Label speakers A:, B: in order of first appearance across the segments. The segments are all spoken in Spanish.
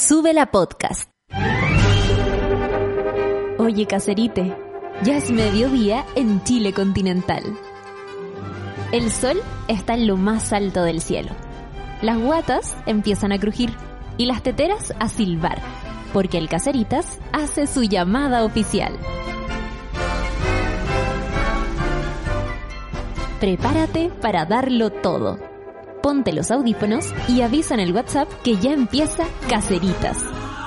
A: Sube la podcast. Oye, caserite, ya es mediodía en Chile continental. El sol está en lo más alto del cielo. Las guatas empiezan a crujir y las teteras a silbar, porque el caseritas hace su llamada oficial. Prepárate para darlo todo. Ponte los audífonos y avisa en el WhatsApp que ya empieza Caseritas.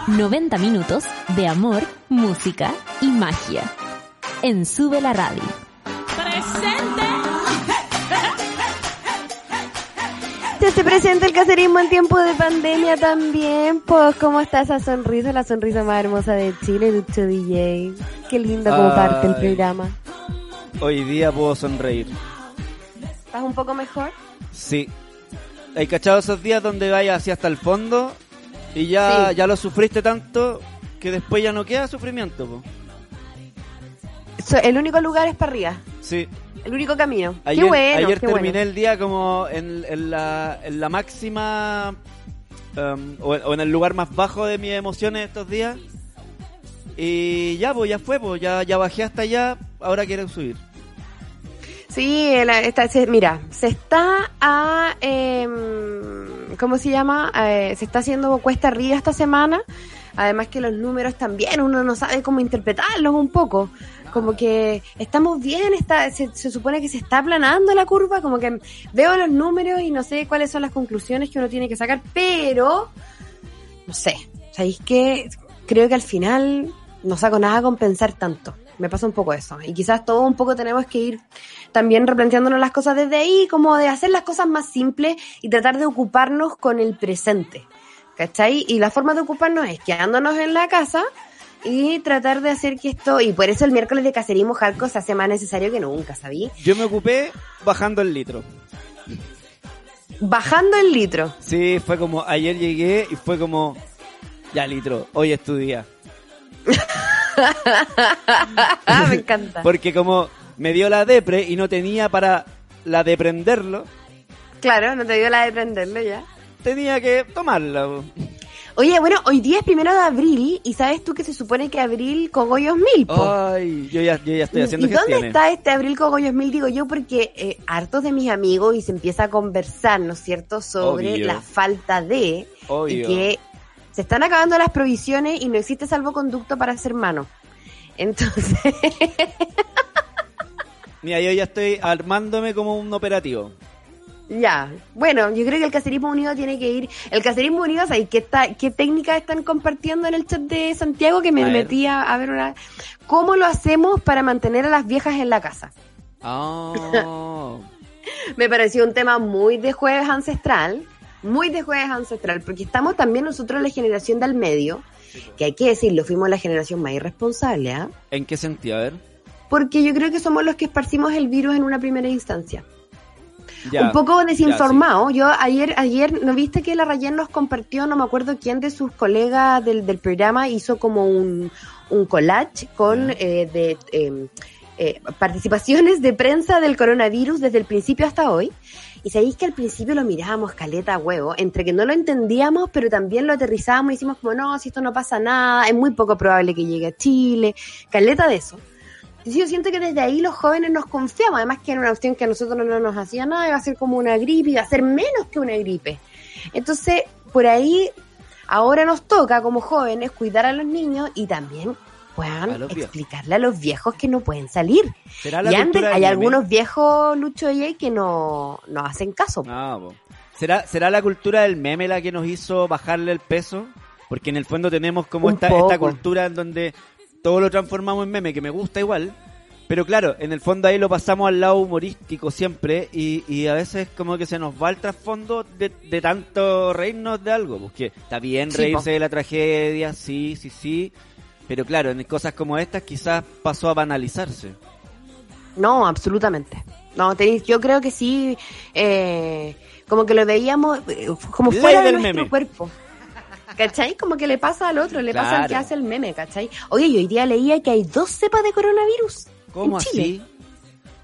A: 90 minutos de amor, música y magia. En Sube la Radio.
B: ¡Presente!
C: Se te presenta el caserismo en tiempo de pandemia también. Pues, ¿cómo está esa sonrisa? La sonrisa más hermosa de Chile, Ducho DJ. Qué lindo como parte el programa.
D: Hoy día puedo sonreír.
C: ¿Estás un poco mejor?
D: Sí. ¿Hay cachado esos días donde vayas así hasta el fondo y ya,
C: Sí.
D: ya lo sufriste tanto que después ya no queda sufrimiento? Po?
C: So- el único lugar es para arriba.
D: Sí.
C: El único camino.
D: Ayer,
C: qué bueno,
D: ayer
C: qué
D: terminé
C: bueno.
D: el día como en, en la, en la máxima um, o, o en el lugar más bajo de mis emociones estos días. Y ya, pues ya fue, pues ya, ya bajé hasta allá, ahora quiero subir.
C: Sí, esta- se- mira, se está a... em, ¿Cómo se llama? Eh, se está haciendo cuesta arriba esta semana. Además que los números también, uno no sabe cómo interpretarlos un poco. Como que estamos bien, está, se, se supone que se está aplanando la curva, como que veo los números y no sé cuáles son las conclusiones que uno tiene que sacar, pero no sé, ¿sabéis qué? Creo que al final no saco nada con pensar tanto. Me pasa un poco eso. Y quizás todo un poco tenemos que ir también replanteándonos las cosas desde ahí, como de hacer las cosas más simples y tratar de ocuparnos con el presente. ¿Cachai? Y la forma de ocuparnos es quedándonos en la casa y tratar de hacer que esto, y por eso el miércoles de cacerismo hardcore se hace más necesario que nunca, ¿sabí?
D: Yo me ocupé bajando el litro.
C: Bajando el litro.
D: Sí, fue como, ayer llegué y fue como, ya litro, hoy es tu día.
C: Ah, me encanta.
D: Porque como me dio la depre y no tenía para la de prenderlo,
C: Claro, no te dio la de prenderlo ya.
D: tenía que tomarla.
C: Oye, bueno, hoy día es primero de abril y sabes tú que se supone que abril cogollos mil, po.
D: Ay, yo ya, yo ya estoy
C: ¿Y
D: haciendo
C: dónde
D: gestiones.
C: está este abril cogollos mil? Digo yo porque eh, hartos de mis amigos y se empieza a conversar, ¿no es cierto?, sobre
D: Obvio.
C: la falta de y
D: Obvio.
C: que se están acabando las provisiones y no existe salvoconducto para ser mano. Entonces,
D: Mira, yo ya estoy armándome como un operativo.
C: ya. Bueno, yo creo que el cacerismo unido tiene que ir. El cacerismo unido, ¿sabes qué, está, qué técnicas están compartiendo en el chat de Santiago? Que me
D: A
C: metí a, a ver una. ¿Cómo lo hacemos para mantener a las viejas en la casa?
D: Ah.
C: Me pareció un tema muy de jueves ancestral, muy de jueves ancestral, porque estamos también nosotros la generación del medio, que hay que decirlo, fuimos la generación más irresponsable, ¿ah?
D: ¿En qué sentido? A ver.
C: Porque yo creo que somos los que esparcimos el virus en una primera instancia.
D: Ya.
C: un poco
D: Ya,
C: desinformado. Yo ayer, ayer, ¿no viste que la Rayen nos compartió, no me acuerdo quién de sus colegas del, del programa hizo como un, un collage con eh, de eh, eh, participaciones de prensa del coronavirus desde el principio hasta hoy? Y sabéis que al principio lo mirábamos caleta huevo, entre que no lo entendíamos, pero también lo aterrizábamos y decimos como, no, si esto no pasa nada, es muy poco probable que llegue a Chile, caleta de eso. Entonces yo siento que desde ahí los jóvenes nos confiamos, además que era una cuestión que a nosotros no nos hacía nada, iba a ser como una gripe, iba a ser menos que una gripe. Entonces, por ahí, ahora nos toca como jóvenes cuidar a los niños y también
D: Viejos.
C: explicarle a los viejos que no pueden salir.
D: ¿Será la
C: Y antes hay algunos viejos Lucho y que no, no hacen caso.
D: Ah. ¿Será, ¿Será la cultura del meme la que nos hizo bajarle el peso? Porque en el fondo tenemos como esta, esta cultura en donde todo lo transformamos en meme, que me gusta igual, Pero claro, en el fondo ahí lo pasamos al lado humorístico siempre y, y a veces como que se nos va el trasfondo de, de tanto reírnos de algo. Porque está bien reírse de la tragedia, sí, sí, sí. Pero claro, en cosas como estas quizás pasó a banalizarse.
C: No, absolutamente. No, tenéis- yo creo que sí, eh, como que lo veíamos eh, como
D: Ley
C: fuera de nuestro
D: meme.
C: cuerpo. ¿Cachai? Como que le pasa al otro, le pasa al que hace el meme, ¿cachai? Oye, yo hoy día leía que hay dos cepas de coronavirus.
D: ¿Cómo
C: en Chile.
D: así?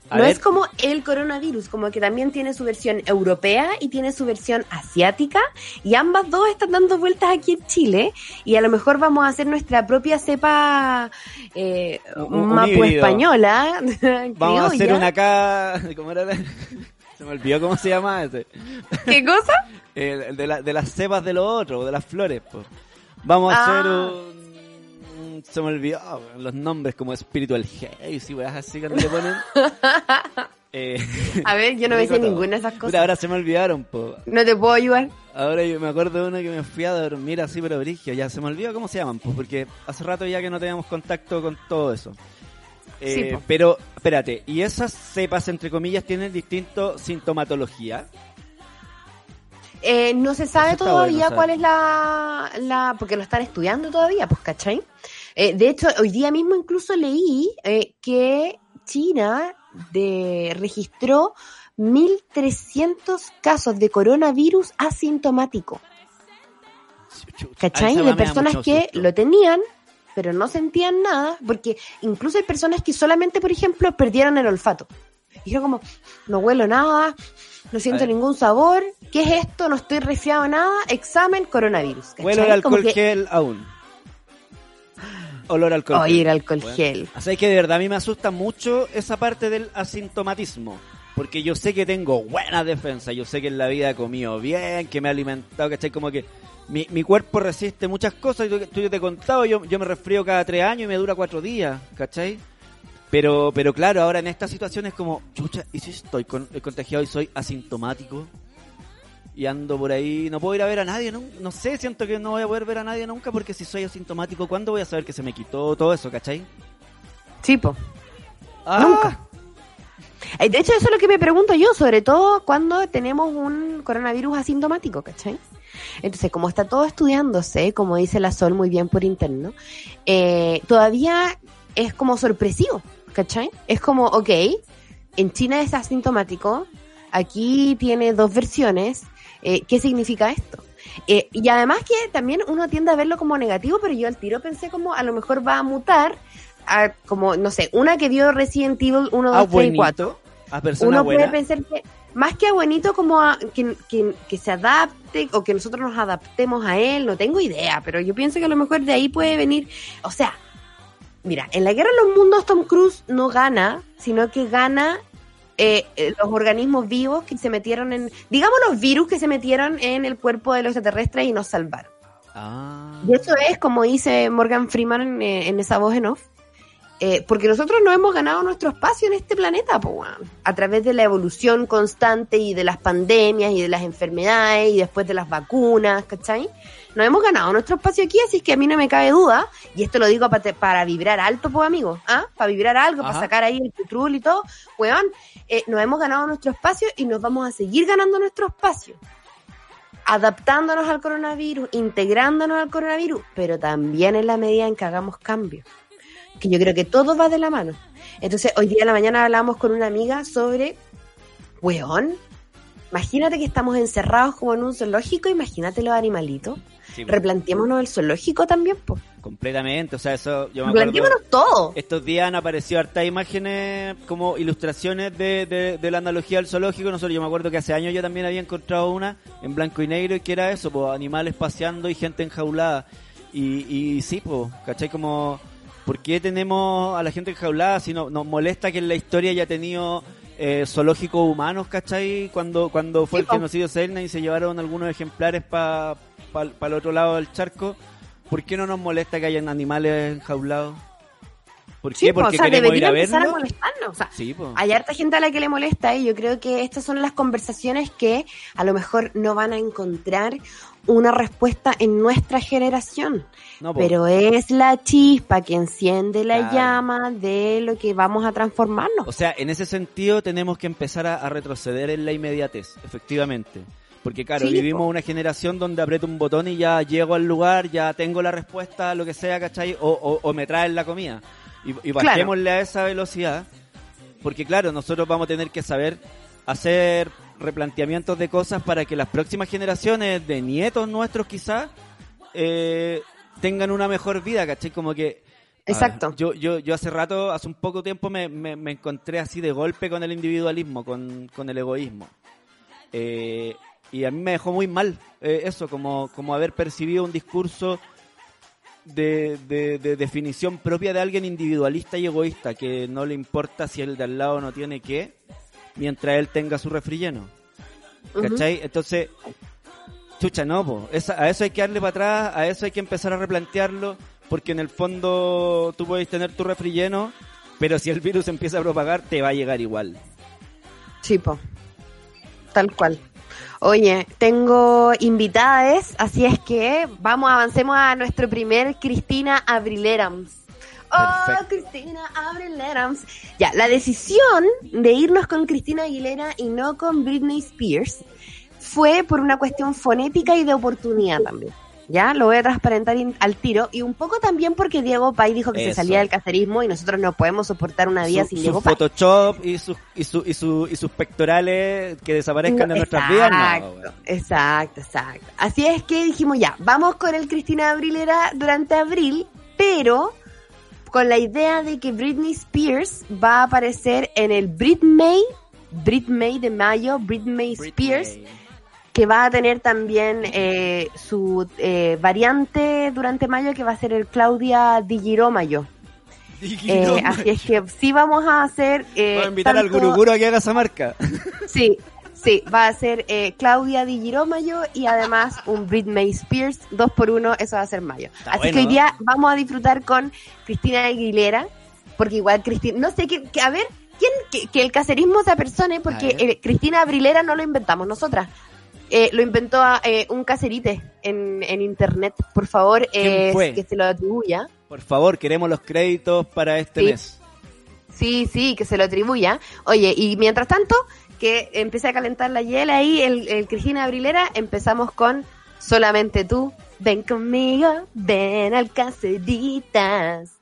D: A
C: no
D: ver,
C: es como el coronavirus, como que también tiene su versión europea y tiene su versión asiática y ambas dos están dando vueltas aquí en Chile y a lo mejor vamos a hacer nuestra propia cepa eh,
D: Un-
C: mapo española.
D: vamos a hacer una acá... ¿Cómo era? Se me olvidó cómo se llama ese.
C: ¿Qué cosa?
D: El de, la- de las cepas de los otros, de las flores. pues. Vamos a
C: Ah.
D: hacer un... Se me olvidó los nombres como Spiritual Haze y weas así cuando le ponen... Eh,
C: A ver, yo no me sé ninguna de esas
D: Puta,
C: cosas.
D: ahora se me olvidaron, po.
C: No te puedo ayudar.
D: Ahora yo me acuerdo de uno que me fui a dormir así, pero brigio. Ya se me olvidó cómo se llaman, pues, porque hace rato ya que no teníamos contacto con todo eso. Eh,
C: Sí, po.
D: pero, espérate, ¿y esas cepas, entre comillas, tienen distinto sintomatología?
C: Eh, no se sabe todavía
D: bueno,
C: cuál es la, la... Porque lo están estudiando todavía, pues, ¿cachai? Eh, de hecho, hoy día mismo incluso leí eh, que China de, registró 1.300 casos de coronavirus asintomático, ¿cachai? De personas que lo tenían, pero no sentían nada, porque incluso hay personas que solamente, por ejemplo, perdieron el olfato. Dijeron como, no huelo nada, no siento ningún sabor, ¿qué es esto? No estoy resfriado nada, examen coronavirus. ¿cachai?
D: Huelo el alcohol
C: que-
D: gel aún. Olor al alcohol
C: el alcohol
D: Bueno.
C: gel.
D: Es que de verdad a mí me asusta mucho esa parte del asintomatismo. Porque yo sé que tengo buena defensa, yo sé que en la vida he comido bien, que me he alimentado, ¿cachai? Como que mi, mi cuerpo resiste muchas cosas. Tú, tú yo te he contado, yo, yo me resfrío cada tres años y me dura cuatro días, ¿cachai? Pero, pero claro, ahora en esta situación es como, chucha, ¿y si estoy con, contagiado y soy asintomático? Y ando por ahí, no puedo ir a ver a nadie, no, no sé, siento que no voy a poder ver a nadie nunca porque si soy asintomático, ¿cuándo voy a saber que se me quitó todo eso, cachai?
C: Sí, po.
D: Ah,
C: Nunca. Eh, De hecho, eso es lo que me pregunto yo, sobre todo cuando tenemos un coronavirus asintomático, ¿cachai? Entonces, como está todo estudiándose, como dice la Sol muy bien por interno, eh, todavía es como sorpresivo, ¿cachai? Es como, ok, en China es asintomático, aquí tiene dos versiones, eh, ¿qué significa esto? Eh, y además que también uno tiende a verlo como negativo, pero yo al tiro pensé como a lo mejor va a mutar a como, no sé, una que dio Resident Evil 1, 2,
D: ah,
C: 3 y
D: buenito.
C: 4.
D: A persona
C: Uno
D: buena.
C: puede pensar que, más que a buenito, como a, que, que, que se adapte o que nosotros nos adaptemos a él, no tengo idea, pero yo pienso que a lo mejor de ahí puede venir, o sea, mira, en la guerra de los mundos Tom Cruise no gana, sino que gana eh, eh, los organismos vivos que se metieron en, digamos los virus que se metieron en el cuerpo de los extraterrestres y nos salvaron.
D: Ah.
C: Y eso es, como dice Morgan Freeman en, eh, en esa voz en off, eh, porque nosotros no hemos ganado nuestro espacio en este planeta, po, a través de la evolución constante y de las pandemias y de las enfermedades y después de las vacunas, ¿cachai? No hemos ganado nuestro espacio aquí, así que a mí no me cabe duda, y esto lo digo para, para vibrar alto, pues amigos, ¿ah? Para vibrar algo, para sacar ahí el petrol y todo, weón, eh, nos hemos ganado nuestro espacio y nos vamos a seguir ganando nuestro espacio adaptándonos al coronavirus, integrándonos al coronavirus, pero también en la medida en que hagamos cambios. Que yo creo que todo va de la mano. Entonces, hoy día en la mañana hablamos con una amiga sobre, weón, imagínate que estamos encerrados como en un zoológico, imagínate los animalitos.
D: Sí,
C: Replanteémonos el zoológico también, pues.
D: completamente. O sea, eso yo me acuerdo.
C: Replanteémonos todo.
D: Estos días han aparecido hartas imágenes como ilustraciones de, de, de la analogía del zoológico. Nosotros, yo me acuerdo que hace años yo también había encontrado una en blanco y negro y que era eso, pues, animales paseando y gente enjaulada. Y, y sí, pues, ¿cachai? Como, ¿por qué tenemos a la gente enjaulada si no, nos molesta que en la historia haya tenido eh, zoológicos humanos, ¿cachai? Cuando, cuando fue
C: Sí,
D: el genocidio Selna y se llevaron algunos ejemplares para pa, el otro lado del charco, ¿por qué no nos molesta que hayan animales enjaulados? ¿Por
C: Sí,
D: qué?
C: o
D: Porque
C: sea,
D: queremos ir a
C: empezar a
D: verlo.
C: molestarnos. O sea,
D: Sí, po.
C: hay harta gente a la que le molesta y yo creo que estas son las conversaciones que a lo mejor no van a encontrar una respuesta en nuestra generación.
D: No, po.
C: Pero es la chispa que enciende la
D: Claro.
C: llama de lo que vamos a transformarnos.
D: O sea, en ese sentido tenemos que empezar a, a retroceder en la inmediatez, efectivamente. Porque claro,
C: Sí,
D: vivimos
C: po.
D: una generación donde aprieto un botón y ya llego al lugar, ya tengo la respuesta lo que sea, ¿cachai? O, o, o me traen la comida. Y, y
C: Claro.
D: bajémosle a esa velocidad. Porque claro, nosotros vamos a tener que saber hacer replanteamientos de cosas para que las próximas generaciones de nietos nuestros quizás eh, tengan una mejor vida, ¿cachai? Como que... a
C: Exacto.
D: ver, yo, yo, yo hace rato, hace un poco tiempo, me, me, me encontré así de golpe con el individualismo, con, con el egoísmo. Eh, y a mí me dejó muy mal eh, eso, como, como haber percibido un discurso de, de, de definición propia de alguien individualista y egoísta, que no le importa si el de al lado no tiene qué, mientras él tenga su refrilleno. ¿Cachai? Entonces, chucha, no, po. Esa- a eso hay que darle para atrás, a eso hay que empezar a replantearlo, porque en el fondo tú puedes tener tu refrilleno, pero si el virus empieza a propagar, te va a llegar igual.
C: Chipo. Tal cual. Oye, tengo invitadas, así es que vamos, avancemos a nuestro primer Cristina Abrilerams. Oh. Cristina Abrilerams. Ya, la decisión de irnos con Cristina Aguilera y no con Britney Spears fue por una cuestión fonética y de oportunidad también. Ya, lo voy a transparentar in- al tiro. Y un poco también porque Diego Pay dijo que se salía del cacerismo y nosotros no podemos soportar una vida
D: Su,
C: sin
D: su
C: Diego Pay.
D: Photoshop y, sus y, su, y, su, y sus pectorales que desaparezcan de nuestras vidas. no,
C: Exacto, exacto, exacto. Así es que dijimos ya, vamos con el Cristina Abrilera durante abril, pero con la idea de que Britney Spears va a aparecer en el Brit May, Brit May de mayo, Brit May Spears,
D: Britney.
C: Que va a tener también eh, su eh, variante durante mayo que va a ser el Claudia Di Girolamo. Eh, así es que sí vamos a hacer... Eh,
D: Voy a invitar al guruguro a que haga esa marca.
C: Sí, sí, va a ser eh, Claudia Di Girolamo y además un Britney Spears, dos por uno, eso va a ser mayo.
D: Está
C: Así
D: bueno,
C: que hoy
D: ¿no?
C: día vamos a disfrutar con Cristina Aguilera, porque igual Cristina, no sé, que, que- a ver, ¿quién, que, que el caserismo se apersone, porque Cristina Abrilera no lo inventamos nosotras. Eh, lo inventó a, eh, un caserite en, en internet, por favor,
D: ¿Quién
C: eh, que se lo atribuya.
D: Por favor, queremos los créditos para este
C: Sí.
D: mes.
C: Sí, sí, que se lo atribuya. Oye, y mientras tanto, que empiece a calentar la hiela ahí, el, el Cristina Abrilera, empezamos con Solamente tú, ven conmigo, ven al Caseritas.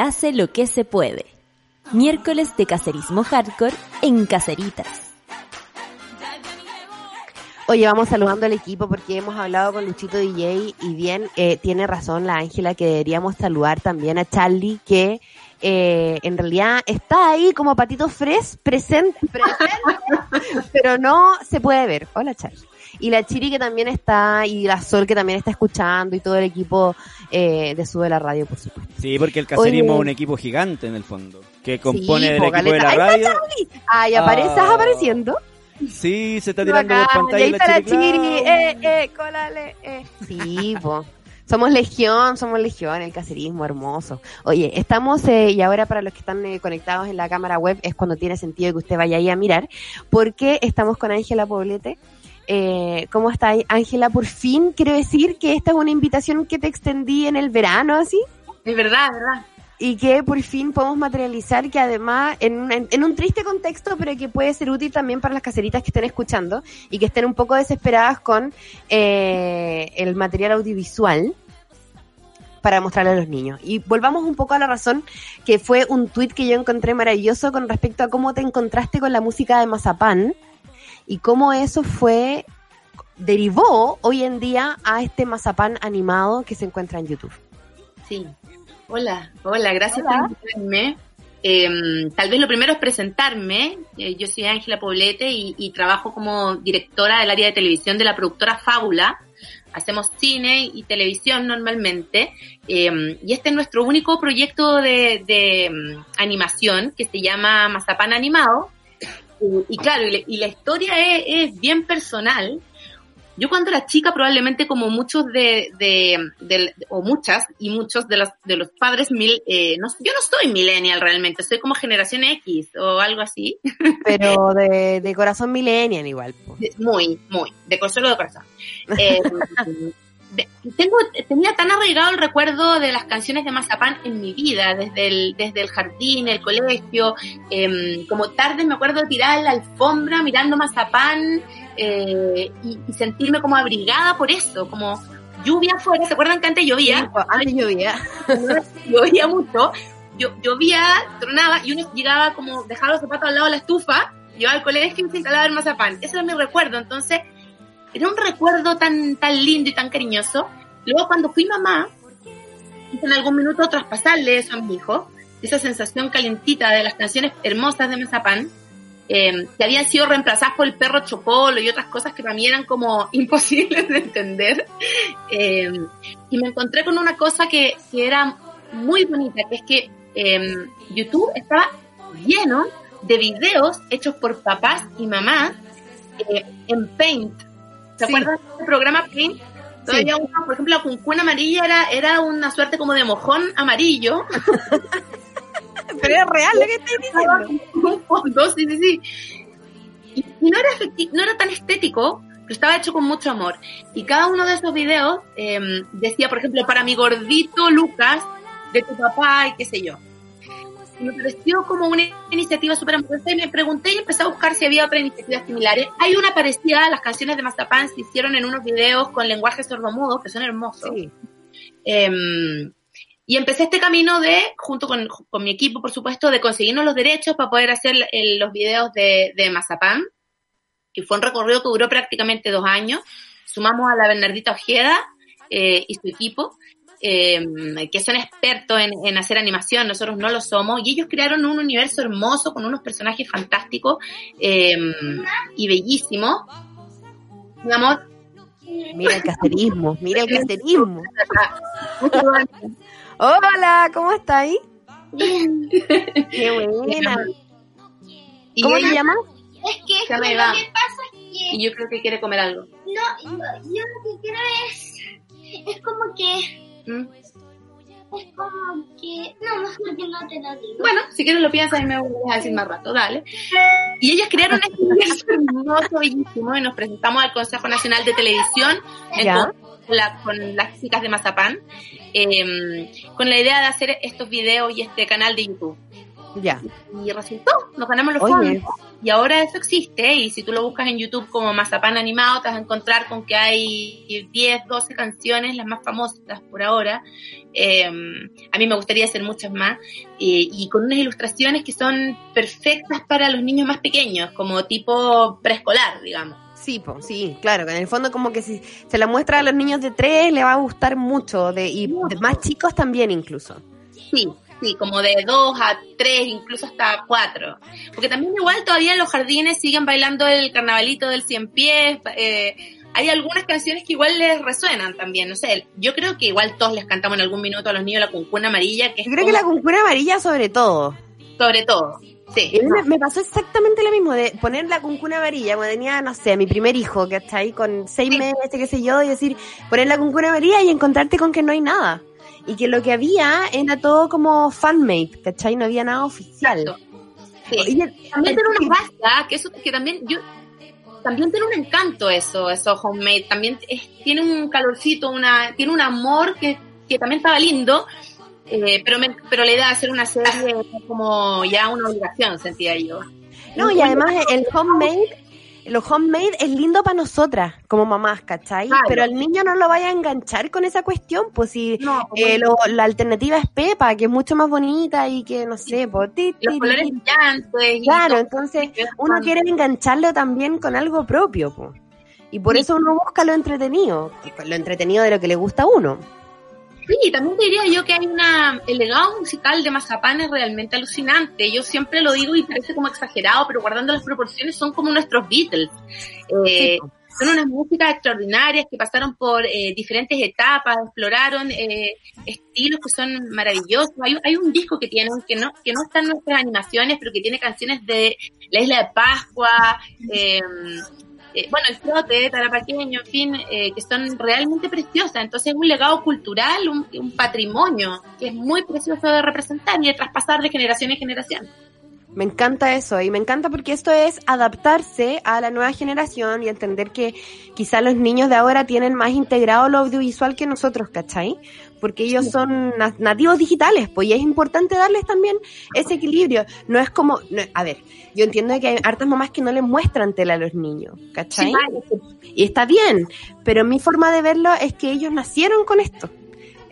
A: Hace lo que se puede. Miércoles de cacerismo hardcore en Caceritas.
C: Oye, vamos saludando al equipo porque hemos hablado con Luchito DJ y bien, eh, tiene razón la Ángela que deberíamos saludar también a Charlie que eh, en realidad está ahí como patito fres, presente, presente, pero no se puede ver. Hola Charlie. Y la Chiri que también está, y la Sol que también está escuchando y todo el equipo eh, de Sube la Radio, por supuesto.
D: Sí, porque el caserismo es un equipo gigante en el fondo, que compone
C: Sí,
D: del
C: po,
D: equipo de
C: Caleta.
D: la
C: Ahí está
D: radio.
C: Ay, apareces
D: Ah.
C: apareciendo.
D: Sí, se está tirando
C: Bacán,
D: por
C: y
D: pantalla
C: ahí está la
D: Chiri,
C: eh, eh, cólale, eh. Sí, po. Somos legión, somos legión, el cacerismo hermoso. Oye, estamos, eh, y ahora para los que están eh, conectados en la cámara web es cuando tiene sentido que usted vaya ahí a mirar, porque estamos con Ángela Poblete. Eh, ¿Cómo está? Ángela? Por fin quiero decir que esta es una invitación que te extendí en el verano, así,
E: Es verdad, es verdad.
C: y que por fin podemos materializar que además en, un- en, en un triste contexto, pero que puede ser útil también para las caseritas que estén escuchando y que estén un poco desesperadas con eh, el material audiovisual para mostrarle a los niños. Y volvamos un poco a la razón, que fue un tuit que yo encontré maravilloso con respecto a cómo te encontraste con la música de Mazapán y cómo eso fue, derivó hoy en día a este Mazapán animado que se encuentra en YouTube.
E: Sí. Hola, hola, gracias por invitarme. Eh, tal vez lo primero es presentarme. Eh, yo soy Ángela Poblete y, y trabajo como directora del área de televisión de la productora Fábula. Hacemos cine y televisión normalmente. Eh, y este es nuestro único proyecto de, de, mm, animación que se llama Mazapán Animado. Y claro, y, la- y la historia es, es bien personal. Yo cuando era chica, probablemente como muchos de, de, o muchas y muchos de los, de los padres, mil, eh, no, yo no soy millennial realmente, soy como generación X o algo así.
C: Pero de, de corazón millennial igual.
E: Muy, muy, de consuelo de corazón. Eh, de- tengo, tenía tan arraigado el recuerdo de las canciones de Mazapán en mi vida, desde el, desde el jardín, el colegio, em, como tarde me acuerdo de tirar la alfombra mirando Mazapán eh, y, y sentirme como abrigada por eso, como lluvia afuera, ¿se acuerdan que antes llovía?
C: Sí, po, antes llovía.
E: llovía mucho, yo, llovía, tronaba y uno llegaba como, dejaba los zapatos al lado de la estufa, llevaba al colegio y se instalaba el mazapán. Ese era mi recuerdo, entonces era un recuerdo tan, tan lindo y tan cariñoso. Luego cuando fui mamá, en algún minuto traspasarle eso a mi hijo, esa sensación calentita de las canciones hermosas de mazapán, eh, que habían sido reemplazadas por el perro chocolo y otras cosas que para mí eran como imposibles de entender. Eh, y me encontré con una cosa que, que era muy bonita, que es que eh, YouTube estaba lleno de videos hechos por papás y mamás eh, en Paint. ¿Se
C: Sí.
E: acuerdan del programa? Todavía uno, por ejemplo, la cuncuna amarilla era, era una suerte como de mojón amarillo.
C: Pero es real lo que estoy diciendo.
E: un fondo, sí, sí, sí. Y, no, era no era tan estético, pero estaba hecho con mucho amor. Y cada uno de esos videos eh, decía, por ejemplo, para mi gordito Lucas, de tu papá y qué sé yo. Me pareció como una iniciativa súper amorosa y me pregunté y empecé a buscar si había otras iniciativas similares. Hay una parecida, las canciones de Mazapán se hicieron en unos videos con lenguaje sordomudo, que son hermosos.
C: Sí.
E: Eh, y empecé este camino de, junto con, con mi equipo, por supuesto, de conseguirnos los derechos para poder hacer el- los videos de, de Mazapán. Y fue un recorrido que duró prácticamente dos años. Sumamos a la Bernardita Ojeda eh, y su equipo, eh, que son expertos en, en hacer animación, nosotros no lo somos, y ellos crearon un universo hermoso con unos personajes fantásticos eh, y bellísimos. Mi amor,
C: Mira el cacerismo, mira el cacerismo.
E: mucho
C: Hola, ¿cómo está ahí? Qué buena.
E: Y
C: ¿Cómo
E: ella-
C: se llama?
F: Es que, es
E: Se
F: que
E: me
F: lo
E: va.
F: que pasa es que
E: Y yo creo que quiere comer algo.
F: no, yo, yo lo que quiero es, es como que,
E: ¿Mm?
F: es como que, no, mejor que no te lo digo.
E: Bueno, si quieres lo piensas y me vuelves a decir más rato, dale. Y ellas crearon este universo hermoso, bellísimo, y nos presentamos al Consejo Nacional de Televisión con, la- con las chicas de Mazapán, eh, con la idea de hacer estos videos y este canal de YouTube.
C: Ya.
E: Y resultó, nos ganamos los
C: Oye,
E: fondos. y ahora eso existe y si tú lo buscas en YouTube como Mazapán Animado te vas a encontrar con que hay 10, 12 canciones, las más famosas por ahora. Eh, a mí me gustaría hacer muchas más eh, y con unas ilustraciones que son perfectas para los niños más pequeños, como tipo preescolar, digamos.
C: Sí, po, sí, claro, que en el fondo como que si se la muestra a los niños de tres le va a gustar mucho, de, y de más chicos también incluso.
E: Sí, sí, como de dos a tres, incluso hasta cuatro. Porque también igual todavía en los jardines siguen bailando el carnavalito del cien pies. eh, hay algunas canciones que igual les resuenan también, no sé, yo creo que igual todos les cantamos en algún minuto a los niños la cuncuna amarilla, que
C: Yo creo que la cuncuna amarilla sobre todo.
E: sobre todo. Sí.
C: Y me, me pasó exactamente lo mismo, de poner la cuncuna amarilla cuando tenía, no sé, mi primer hijo, que está ahí con seis
E: Sí.
C: meses, qué sé yo, y decir, poner la cuncuna amarilla y encontrarte con que no hay nada. Y que lo que había era todo como fanmade, ¿cachai? No había nada oficial.
E: Exacto. Sí.
C: Y el-
E: también tiene una gracia, que eso que también yo también tiene un encanto eso, eso homemade, también es- tiene un calorcito, una tiene un amor que, que también estaba lindo, eh, pero me, pero la idea de hacer una serie como ya una obligación, sentía yo.
C: No, y además el homemade, lo homemade es lindo para nosotras como mamás, ¿cachai?
E: Claro.
C: Pero al niño no lo vaya a enganchar con esa cuestión, pues si
E: No,
C: eh, lo- la alternativa es Pepa, que es mucho más bonita y que no sé, pues, ti,
E: los
C: ti,
E: colores brillantes
C: Claro, entonces
E: Es
C: uno quiere engancharlo también con algo propio, po. Y por
E: Sí.
C: eso uno busca lo entretenido, lo entretenido de lo que le gusta a uno.
E: Sí, también diría yo que hay una. El legado musical de Mazapán es realmente alucinante. Yo siempre lo digo y parece como exagerado, pero guardando las proporciones son como nuestros Beatles. Eh,
C: Sí.
E: son unas músicas extraordinarias que pasaron por eh, diferentes etapas, exploraron eh, estilos que son maravillosos. Hay, hay un disco que tienen que no que no está en nuestras animaciones, pero que tiene canciones de la Isla de Pascua. eh, eh, bueno, el trote, tarapaqueño, en fin, eh, que son realmente preciosas. Entonces es un legado cultural, un, un patrimonio que es muy precioso de representar y de traspasar de generación en generación.
C: Me encanta eso y me encanta porque esto es adaptarse a la nueva generación y entender que quizá los niños de ahora tienen más integrado lo audiovisual que nosotros, ¿cachai? Porque ellos son na- nativos digitales, pues y es importante darles también ese equilibrio. No es como, no- a ver, yo entiendo que hay hartas mamás que no les muestran tela a los niños, ¿cachai?
E: Sí, vale.
C: Y está bien, pero mi forma de verlo es que ellos nacieron con esto.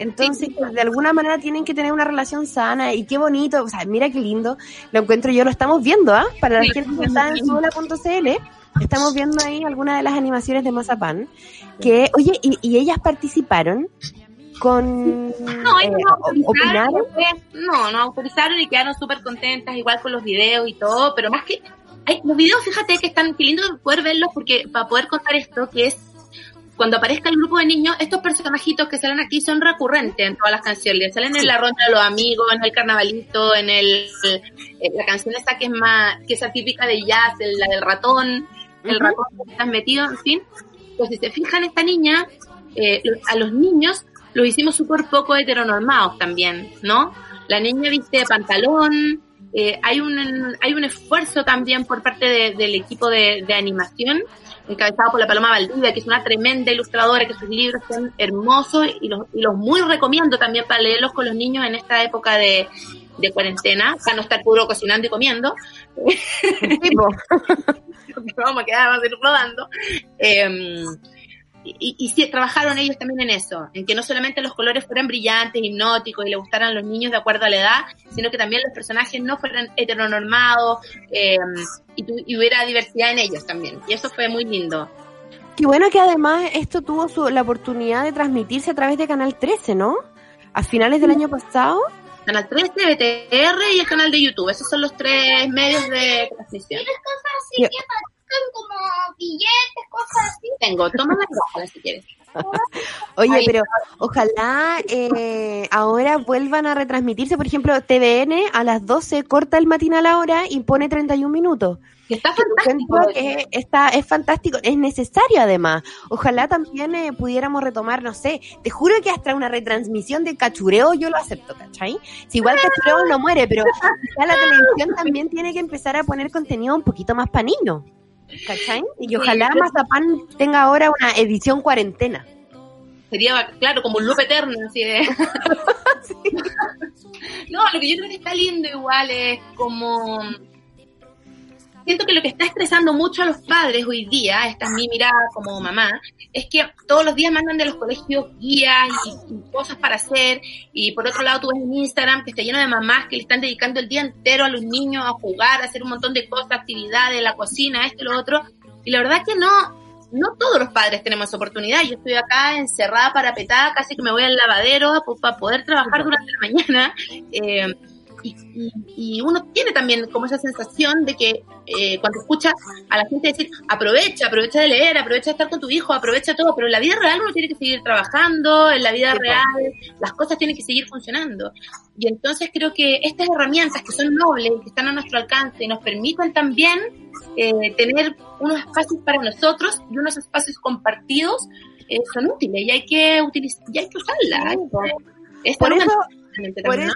C: Entonces, de alguna manera tienen que tener una relación sana y qué bonito, o sea, mira qué lindo, lo encuentro yo, lo estamos viendo, ¿ah? Para la gente que está en sola.cl, estamos viendo ahí algunas de las animaciones de Mazapán, que, oye, y, y ellas participaron con...
E: No,
C: eh,
E: no
C: opinaron.
E: después, no, no autorizaron y quedaron súper contentas, igual con los videos y todo, pero más que, hay, los videos, fíjate que están, qué lindo poder verlos porque para poder contar esto, que es cuando aparezca el grupo de niños, estos personajitos que salen aquí son recurrentes en todas las canciones. Salen en la ronda de los amigos, en el carnavalito, en el, en la canción esa que es más, que es atípica de jazz, la del ratón, el ratón que está metido, en fin. Pues si se fijan, esta niña, eh, a los niños los hicimos súper poco heteronormados también, ¿no? La niña viste de pantalón, eh, hay un hay un esfuerzo también por parte de- del equipo de, de animación encabezado por la Paloma Valdivia, que es una tremenda ilustradora, que sus libros son hermosos y los, y los muy recomiendo también para leerlos con los niños en esta época de, de cuarentena, para no estar puro cocinando y comiendo, vamos a quedar rodando. Eh, y, y sí, trabajaron ellos también en eso, en que no solamente los colores fueran brillantes, hipnóticos y le gustaran a los niños de acuerdo a la edad, sino que también los personajes no fueran heteronormados eh, y, tu- y hubiera diversidad en ellos también. Y eso fue muy lindo.
C: Qué bueno que además esto tuvo su, la oportunidad de transmitirse a través de Canal 13, ¿no? A finales del año pasado.
E: Canal 13, BTR y el canal de YouTube. Esos son los tres medios de transmisión.
F: ¿Tienes
C: Ya.
F: como billetes, cosas así?
E: Tengo, toma la si quieres.
C: Oye, pero ojalá eh, ahora vuelvan a retransmitirse. Por ejemplo, TVN a las 12 corta el matinal ahora y pone 31 minutos.
E: Que está fantástico.
C: que está, es fantástico, es necesario además. Ojalá también eh, pudiéramos retomar, no sé, te juro que hasta una retransmisión de cachureo yo lo acepto, ¿cachai? Si igual cachureo no muere, pero quizá la televisión también tiene que empezar a poner contenido un poquito más para niños, ¿cachai? Y ojalá
E: Sí.
C: Mazapán tenga ahora una edición cuarentena.
E: Sería, claro, como un loop eterno, así de... No, lo que yo creo que está lindo igual es como... siento que lo que está estresando mucho a los padres hoy día, esta es mi mirada como mamá, es que todos los días mandan de los colegios guías y, cosas para hacer, y por otro lado tú ves en Instagram que está lleno de mamás que le están dedicando el día entero a los niños a jugar, a hacer un montón de cosas, actividades, la cocina, esto y lo otro, y la verdad que no, no todos los padres tenemos oportunidad. Yo estoy acá encerrada, parapetada, casi que me voy al lavadero para poder trabajar durante la mañana. eh, y, y- y uno tiene también como esa sensación de que eh, cuando escucha a la gente decir, aprovecha, aprovecha de leer, aprovecha de estar con tu hijo, aprovecha todo, pero en la vida real uno tiene que seguir trabajando, en la vida
C: Sí,
E: real las cosas tienen que seguir funcionando. Y entonces creo que estas herramientas que son nobles, que están a nuestro alcance y nos permiten también eh, tener unos espacios para nosotros y unos espacios compartidos eh, son útiles y hay que utilizar, y hay que usarlas.
C: Por eso- por eso-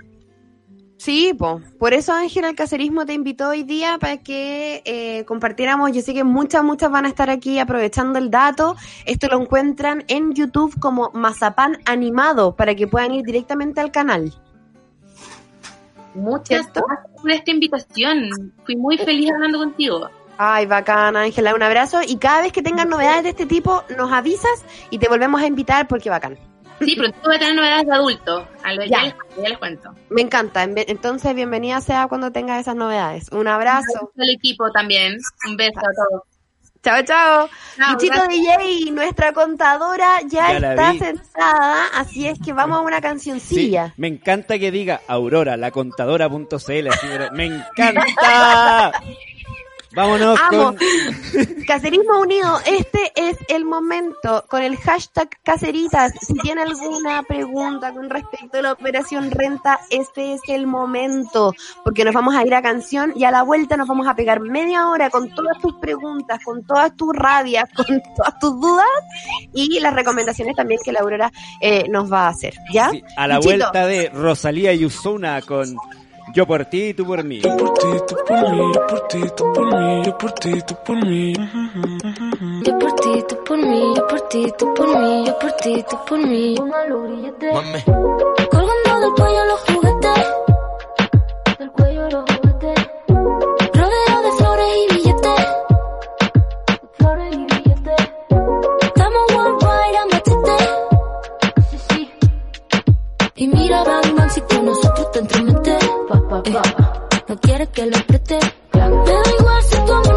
C: Sí, po. por eso Ángel el Cacerismo te invitó hoy día para que eh, compartiéramos. Yo sé que muchas, muchas van a estar aquí aprovechando el dato. Esto lo encuentran en YouTube como Mazapán Animado para que puedan ir directamente al canal.
E: Muchas gracias por esta invitación. Fui muy feliz hablando contigo.
C: Ay, bacán, Ángela, un abrazo. Y cada vez que tengan novedades de este tipo, nos avisas y te volvemos a invitar porque bacán.
E: Sí, pronto voy a tener novedades de adulto. A lo-
C: Ya.
E: ya, les, ya les cuento.
C: Me encanta. Entonces, bienvenida sea cuando tengas esas novedades. Un abrazo.
E: Al equipo también. Un beso a todos.
C: Chao, chao. Luchito. DJ, nuestra contadora ya, está sentada, así es que vamos a una
D: Sí,
C: cancioncilla.
D: me encanta que diga Aurora, la contadora.cl. pero Me encanta. Vámonos
C: Amo.
D: con.
C: Cacerismo Unido, este es el momento con el hashtag Caceritas. Si tiene alguna pregunta con respecto a la operación renta, este es el momento, porque nos vamos a ir a canción y a la vuelta nos vamos a pegar media hora con todas tus preguntas, con todas tus rabias, con todas tus dudas y las recomendaciones también que la Aurora eh, nos va a hacer. ¿Ya?
D: Sí, a la vuelta de Rosalía y Usuna con Yo por ti y tú por mí.
G: por ti, tú por mí, yo por ti, tú por mí, yo por ti, tú por mí.
H: Yo por ti, tú por mí, yo por ti, tú por mí, yo por ti, tú por mí.
G: Mami,
H: Colgando del cuello los juguetes, del cuello los Y mira, bang, bang, si con nosotros te entremetes. Pa, pa, pa. No quieres que lo apriete. Me da igual si tu amor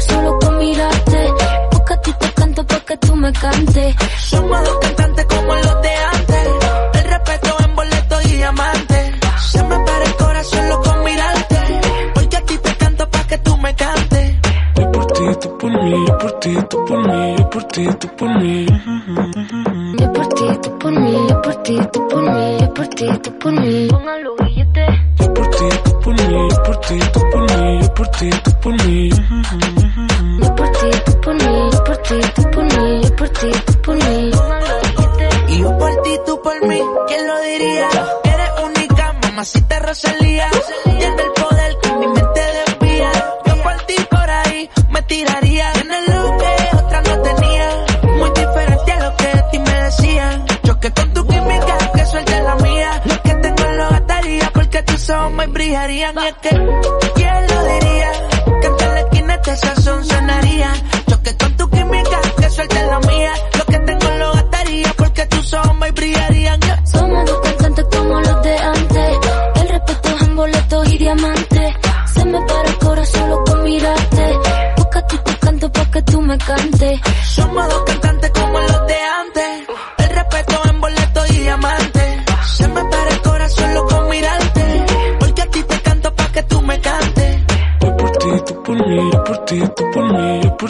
H: para solo con mirarte Porque a ti te canto para que tú me cantes
G: somos dos cantantes como los de antes. El respeto en boleto y diamante. Se me para el corazón loco mirarte. Porque a ti te canto pa' que tú me cantes. Yo por ti, tú por mí, yo por ti, tú por mí, yo por ti, tú por mí.
H: Yo por ti, tú por mí, yo por ti, tú por mí, yo por ti, tú por mí. Pongan los billetes.
G: Yo por ti, tú por mí, yo por ti, tú por mí, ti, tú por mí.
H: Yo por ti, tú por mí, yo por ti, tú por mí, yo por ti, tú por mí.
G: Y yo por ti, tú por mí, ¿quién lo diría? Eres única, mamacita Rosalía. Tiene el poder que mi mente desvía. Yo por ti por ahí me tiraría. Tienes lo que otra no tenía. Muy diferente a lo que de ti me decían. Choque con tu química, que suelte la mía. Lo que tengo lo gastaría porque tus ojos me brillarían. Y es que, este sazón sonaría. Choque con tu química, que suelte la mía. Lo que tengo lo gastaría porque tus ojos brillarían. Yeah.
H: Somos dos cantantes como los de antes. El respeto es en boletos y diamantes. Se me para el corazón solo con mirarte. Porque a ti te canto para que tú me cantes.
G: Somos dos cantantes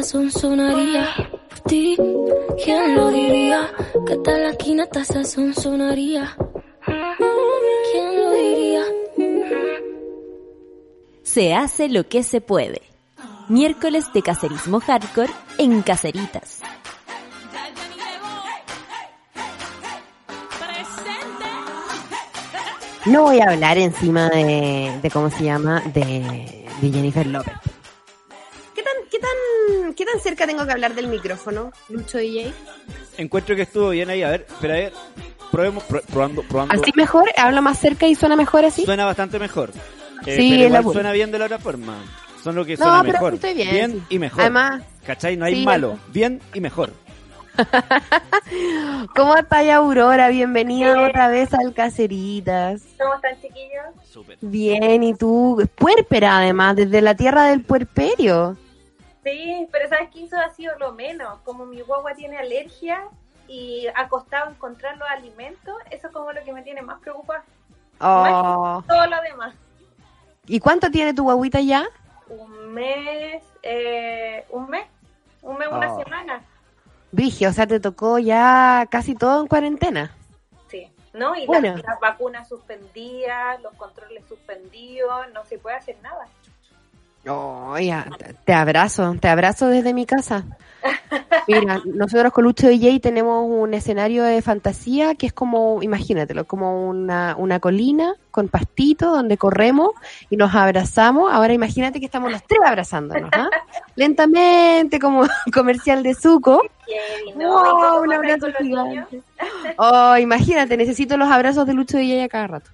H: Sonaría. Por ti, ¿quién lo diría? Que hasta en la esquina esta sazón sonaría. ¿Quién lo diría?
A: Se hace lo que se puede. Miércoles de cacerismo hardcore en Caceritas.
C: No voy a hablar encima de, de cómo se llama, de, de Jennifer López. ¿Qué tan, qué, tan, ¿Qué tan cerca tengo que hablar del micrófono, Lucho DJ?
D: Encuentro que estuvo bien ahí. A ver, espera, a ver. Probemos, pro- probando, probando.
C: ¿Así mejor? ¿Hablo más cerca y suena mejor así?
D: Suena bastante mejor. Eh,
C: Sí,
D: pero igual suena bien de la otra forma. Son lo que
C: No,
D: suena
C: pero
D: mejor.
C: estoy bien, sí.
D: y mejor.
C: Además-
D: ¿Cachai? No hay
C: sí,
D: malo. Bien y mejor.
C: ¿Cómo está ahí Aurora? Bienvenida otra vez al Caceritas.
I: ¿Cómo están, chiquillos?
D: Súper.
C: Bien, ¿y tú? Puérpera además, desde la tierra del puerperio.
I: Sí, pero ¿sabes qué hizo? Ha sido lo menos. Como mi guagua tiene alergia y ha costado encontrar los alimentos, eso es como lo que me tiene más preocupada.
C: Oh.
I: Todo lo demás.
C: ¿Y cuánto tiene tu guaguita ya?
I: Un mes, eh, un mes, un mes, una
C: Oh.
I: semana.
C: Brigio, o sea, te tocó ya casi todo en cuarentena.
I: Sí, ¿no? Y
C: Bueno.
I: las, las vacunas suspendidas, los controles suspendidos, no se puede hacer nada.
C: Oh, ya, te- abrazo, te abrazo desde mi casa. Mira, nosotros con Lucho DJ tenemos un escenario de fantasía que es como, imagínatelo, como una, una colina con pastito donde corremos y nos abrazamos. Ahora imagínate que estamos los tres abrazándonos, ¿ah? Lentamente, como comercial de suco.
I: ¿no?
C: Wow,
I: ¿Y cómo
C: un abrazo gigante. Oh, imagínate, necesito los abrazos de Lucho DJ a cada rato.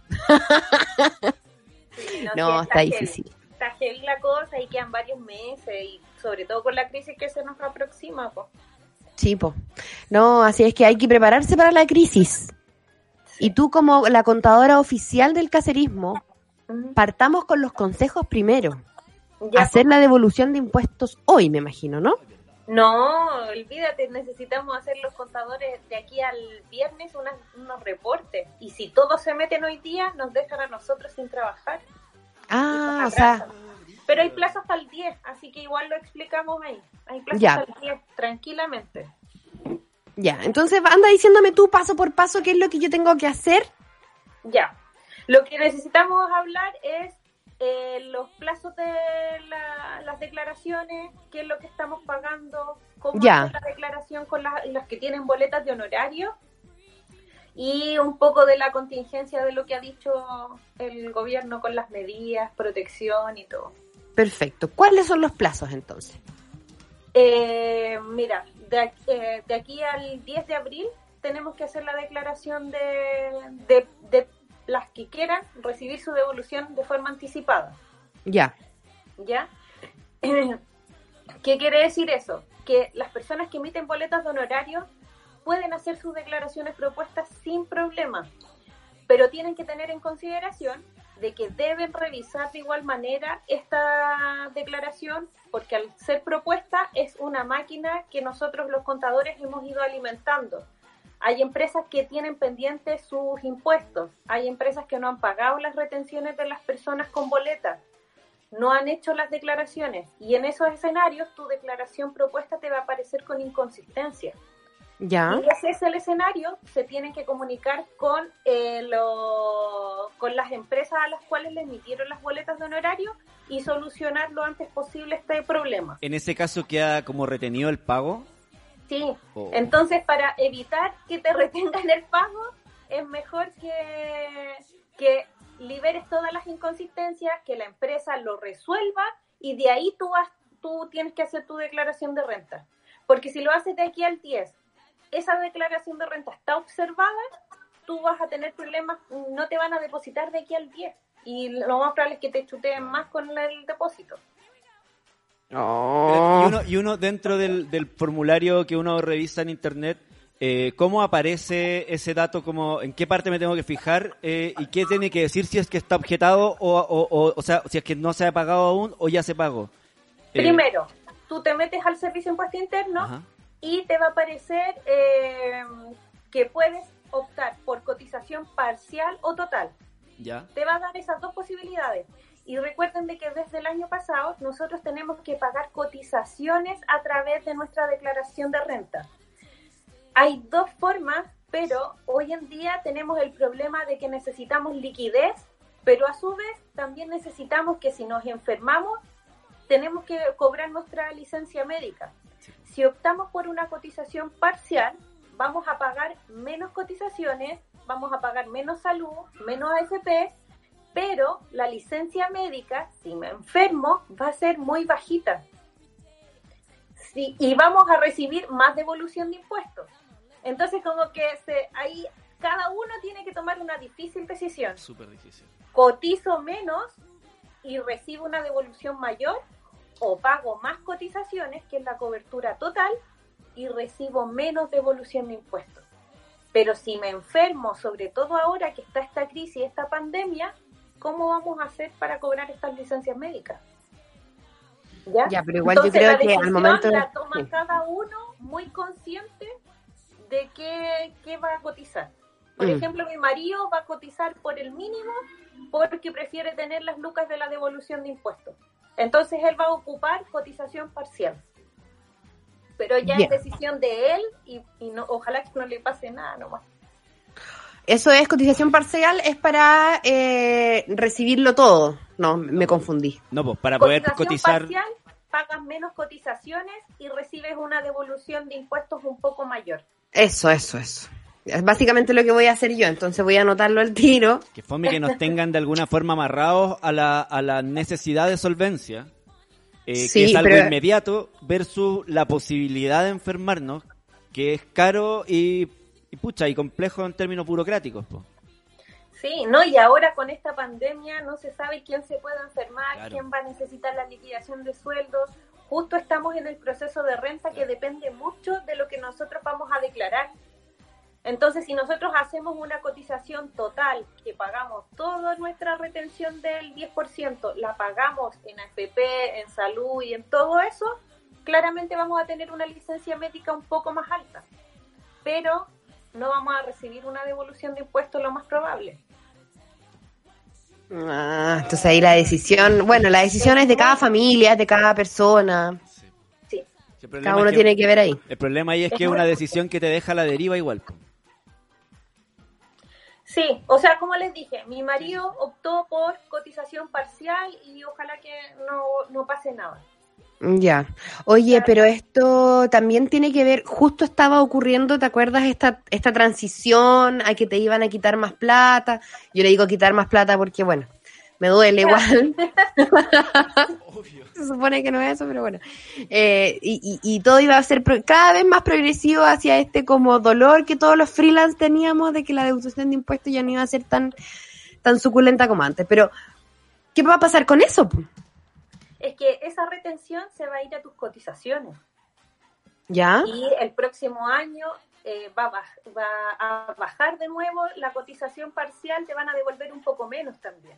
C: No, está difícil.
I: Está heavy la cosa y quedan varios meses y sobre todo con la crisis que se nos aproxima, pues.
C: Sí, po. No, así es que hay que prepararse para la crisis. Y tú como la contadora oficial del cacerismo, partamos con los consejos primero.
I: Ya,
C: Hacer la devolución de impuestos hoy, me imagino, ¿no?
I: No, olvídate, necesitamos hacer los contadores de aquí al viernes unas- unos reportes. Y si todos se meten hoy día, nos dejan a nosotros sin trabajar.
C: Ah, o sea.
I: Pero hay plazo hasta el 10, así que igual lo explicamos ahí. Hay plazo
C: Ya.
I: hasta el 10, tranquilamente.
C: ya. Entonces anda diciéndome tú paso por paso qué es lo que yo tengo que hacer.
I: Ya. Lo que necesitamos hablar es eh, los plazos de la- las declaraciones, qué es lo que estamos pagando, cómo
C: Ya.
I: hacer la declaración con las, las que tienen boletas de honorario y un poco de la contingencia de lo que ha dicho el gobierno con las medidas, protección y todo.
C: Perfecto. ¿Cuáles son los plazos entonces?
I: Eh, mira, de, aquí- eh, de aquí al 10 de abril tenemos que hacer la declaración de, de, de las que quieran recibir su devolución de forma anticipada.
C: Ya.
I: ¿Ya? ¿Qué quiere decir eso? Que las personas que emiten boletas de honorario pueden hacer sus declaraciones propuestas sin problema, pero tienen que tener en consideración de que deben revisar de igual manera esta declaración porque al ser propuesta es una máquina que nosotros los contadores hemos ido alimentando. Hay empresas que tienen pendientes sus impuestos, hay empresas que no han pagado las retenciones de las personas con boletas, no han hecho las declaraciones y en esos escenarios tu declaración propuesta te va a aparecer con inconsistencia.
C: Ya.
I: Y ese es el escenario, se tienen que comunicar con, eh, lo- con las empresas a las cuales le emitieron las boletas de honorario y solucionar lo antes posible este problema.
D: En ese caso queda como retenido el pago.
I: Sí,
D: Oh.
I: entonces para evitar que te retengan el pago, es mejor que, que liberes todas las inconsistencias, que la empresa lo resuelva y de ahí tú, vas, tú tienes que hacer tu declaración de renta. Porque si lo haces de aquí al 10, esa declaración de renta está observada, tú vas a tener problemas, no te van a depositar de aquí al 10. Y lo más probable es que te chuteen más con el depósito.
C: Oh.
D: Y, uno, y uno dentro del, del formulario que uno revisa en internet, eh, ¿cómo aparece ese dato? Como, ¿En qué parte me tengo que fijar? Eh, ¿Y qué tiene que decir si es que está objetado o, o, o, o sea, si es que no se ha pagado aún o ya se pagó? Eh,
I: Primero, tú te metes al servicio de impuesto interno
D: Ajá.
I: Y te va a aparecer eh, que puedes optar por cotización parcial o total.
D: Ya.
I: te va a dar esas dos posibilidades. Y recuerden de que desde el año pasado nosotros tenemos que pagar cotizaciones a través de nuestra declaración de renta. Hay dos formas, pero hoy en día tenemos el problema de que necesitamos liquidez, pero a su vez también necesitamos que si nos enfermamos, tenemos que cobrar nuestra licencia médica. Si optamos por una cotización parcial, vamos a pagar menos cotizaciones, vamos a pagar menos salud, menos AFP, pero la licencia médica, si me enfermo, va a ser muy bajita. Sí, y vamos a recibir más devolución de impuestos. Entonces, como que se, ahí cada uno tiene que tomar una difícil decisión.
D: Súper difícil.
I: Cotizo menos y recibo una devolución mayor o pago más cotizaciones, que es la cobertura total, y recibo menos devolución de impuestos. Pero si me enfermo, sobre todo ahora que está esta crisis, esta pandemia, ¿cómo vamos a hacer para cobrar estas licencias médicas? ¿Ya?
C: Ya, pero igual yo
I: Entonces,
C: creo
I: la
C: que al momento...
I: la toma
C: Sí.
I: cada uno muy consciente de qué, qué va a cotizar. Por
C: Mm.
I: ejemplo, mi marido va a cotizar por el mínimo porque prefiere tener las lucas de la devolución de impuestos. Entonces él va a ocupar cotización parcial. Pero ya
C: Bien.
I: es decisión de él y, y no, ojalá que no le pase nada nomás.
C: Eso es cotización parcial, es para eh, recibirlo todo. No, me confundí.
D: No, pues para poder
I: Cotización
D: cotizar.
I: parcial, pagas menos cotizaciones y recibes una devolución de impuestos un poco mayor.
C: Eso, eso, eso. Es básicamente lo que voy a hacer yo, entonces voy a anotarlo al tiro.
D: Que fome que nos tengan de alguna forma amarrados a la, a la necesidad de solvencia, eh,
C: Sí,
D: que es algo
C: pero-
D: inmediato, versus la posibilidad de enfermarnos, que es caro y, y pucha, y complejo en términos burocráticos. po.
I: Sí, ¿no? Y ahora con esta pandemia no se sabe quién se puede enfermar,
D: Claro.
I: quién va a necesitar la liquidación de sueldos. Justo estamos en el proceso de renta que depende mucho de lo que nosotros vamos a declarar. Entonces, si nosotros hacemos una cotización total, que pagamos toda nuestra retención del 10%, la pagamos en AFP, en salud y en todo eso, claramente vamos a tener una licencia médica un poco más alta. Pero no vamos a recibir una devolución de impuestos lo más probable.
C: Ah, entonces ahí la decisión, bueno, la decisión es de cada familia, es de cada persona.
I: Sí.
C: Cada uno
D: es
C: tiene que ver ahí.
D: El problema ahí es que es una decisión que te deja a la deriva igual.
I: Sí, o sea, como les dije, mi marido optó por cotización parcial y ojalá que no, no pase nada.
C: Ya. Oye, pero esto también tiene que ver, justo estaba ocurriendo, ¿te acuerdas esta, esta transición a que te iban a quitar más plata? Yo le digo quitar más plata porque, bueno, me duele igual. Se supone que no es eso, pero bueno. Eh, y, y, y todo iba a ser pro- cada vez más progresivo hacia este como dolor que todos los freelance teníamos de que la deducción de impuestos ya no iba a ser tan, tan suculenta como antes. Pero, ¿qué va a pasar con eso?
I: Es que esa retención se va a ir a tus cotizaciones
C: ¿Ya?
I: y el próximo año eh, va, va a bajar de nuevo la cotización parcial, te van a devolver un poco menos también.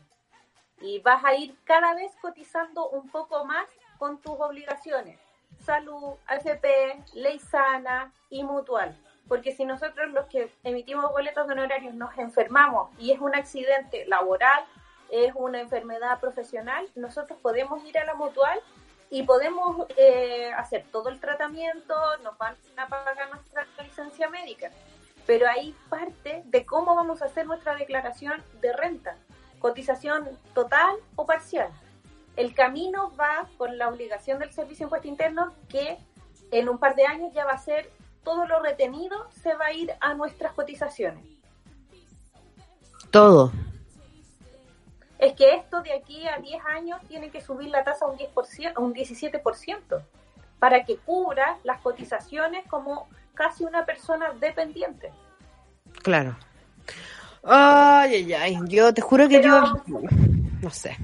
I: Y vas a ir cada vez cotizando un poco más con tus obligaciones. Salud, AFP, ley sana y mutual. Porque si nosotros los que emitimos boletos de honorarios nos enfermamos y es un accidente laboral, es una enfermedad profesional, nosotros podemos ir a la mutual y podemos eh, hacer todo el tratamiento, nos van a pagar nuestra licencia médica. Pero ahí parte de cómo vamos a hacer nuestra declaración de renta, cotización total o parcial. El camino va con la obligación del Servicio de Impuesto Interno que en un par de años ya va a ser todo lo retenido se va a ir a nuestras cotizaciones.
C: Todo.
I: Es que esto de aquí a 10 años tiene que subir la tasa a un 10%, a un 17% para que cubra las cotizaciones como casi una persona dependiente.
C: Claro. Ay, ay, ay. Yo te juro que
I: Pero-
C: yo. No sé.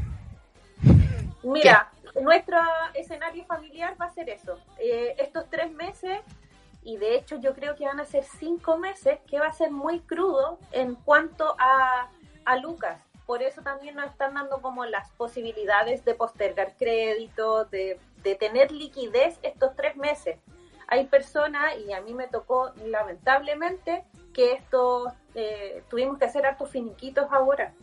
I: Mira, nuestro escenario familiar va a ser eso. Eh, estos tres meses, y de hecho yo creo que van a ser cinco meses, que va a ser muy crudo en cuanto a, a Lucas. Por eso también nos están dando como las posibilidades de postergar créditos, de, de tener liquidez estos tres meses. Hay personas, y a mí me tocó lamentablemente, que esto eh, tuvimos que hacer hartos finiquitos ahora.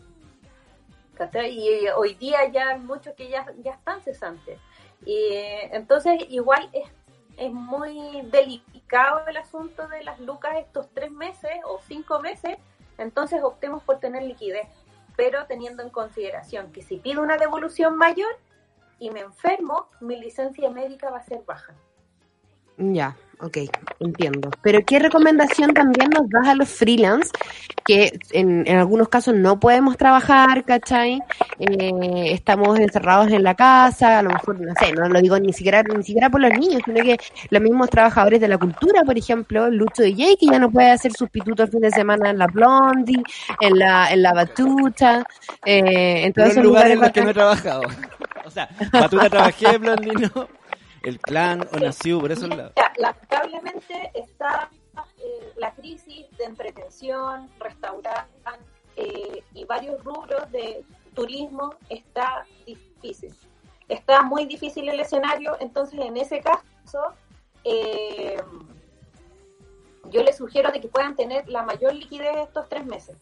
I: Y eh, hoy día ya hay muchos que ya, ya están cesantes. Y, eh, entonces, igual es, es muy delicado el asunto de las lucas estos tres meses o cinco meses, entonces optemos por tener liquidez, pero teniendo en consideración que si pido una devolución mayor y me enfermo, mi licencia médica va a ser baja.
C: Ya, ok, entiendo. Pero ¿qué recomendación también nos das a los freelance que en, en algunos casos no podemos trabajar, ¿cachai? Eh, estamos encerrados en la casa, a lo mejor, no sé, no lo digo ni siquiera ni siquiera por los niños, sino que los mismos trabajadores de la cultura, por ejemplo, Lucho DJ, que ya no puede hacer sus pitutos el fin de semana en la Blondie, en la, en la Batuta, eh, en todos
D: Los lugares en los que no he trabajado. O sea, Batuta trabajé, Blondino, el clan o nació por esos lados.
I: Lamentablemente está eh, la crisis de entretención, restaurante eh, y varios rubros de turismo está difícil. Está muy difícil el escenario, entonces en ese caso eh, yo les sugiero de que puedan tener la mayor liquidez estos tres meses.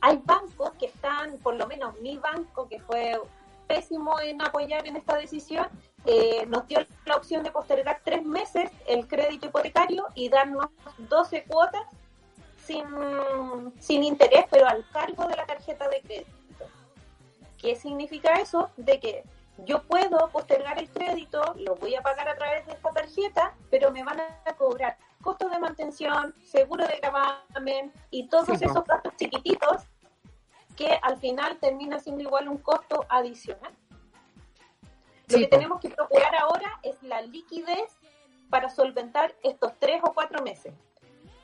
I: Hay bancos que están, por lo menos mi banco, que fue pésimo en apoyar en esta decisión, eh, nos dio la opción de postergar tres meses el crédito hipotecario y darnos 12 cuotas sin, sin interés, pero al cargo de la tarjeta de crédito. ¿Qué significa eso? De que yo puedo postergar el crédito, lo voy a pagar a través de esta tarjeta, pero me van a cobrar costos de mantención, seguro de gravamen y todos
C: Sí,
I: esos gastos chiquititos que al final termina siendo igual un costo adicional. Lo
C: Sí,
I: que
C: po.
I: tenemos que procurar ahora es la liquidez para solventar estos tres o cuatro meses.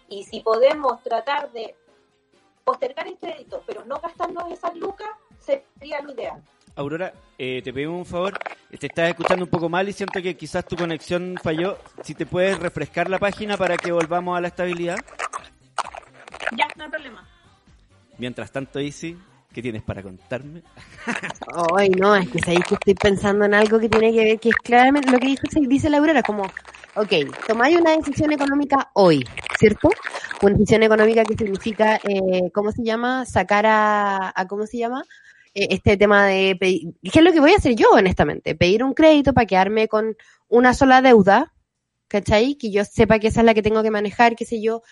I: Y si podemos tratar de postergar el crédito, pero no gastarnos esas lucas, sería lo ideal.
D: Aurora, eh, te pedimos un favor. Te estás escuchando un poco mal y siento que quizás tu conexión falló. Si te puedes refrescar la página para que volvamos a la estabilidad.
I: Ya, no hay problema.
D: Mientras tanto, Easy, ¿qué tienes para contarme?
C: Ay, no, es que sabéis que estoy pensando en algo que tiene que ver, que es claramente lo que dice la Aurora, como, ok, tomáis una decisión económica hoy, ¿cierto? Una decisión económica que significa, eh, ¿cómo se llama? Sacar a, a ¿cómo se llama? Eh, este tema de pedir, ¿qué es lo que voy a hacer yo, honestamente? Pedir un crédito para quedarme con una sola deuda, ¿cachai? Que yo sepa que esa es la que tengo que manejar, qué sé yo,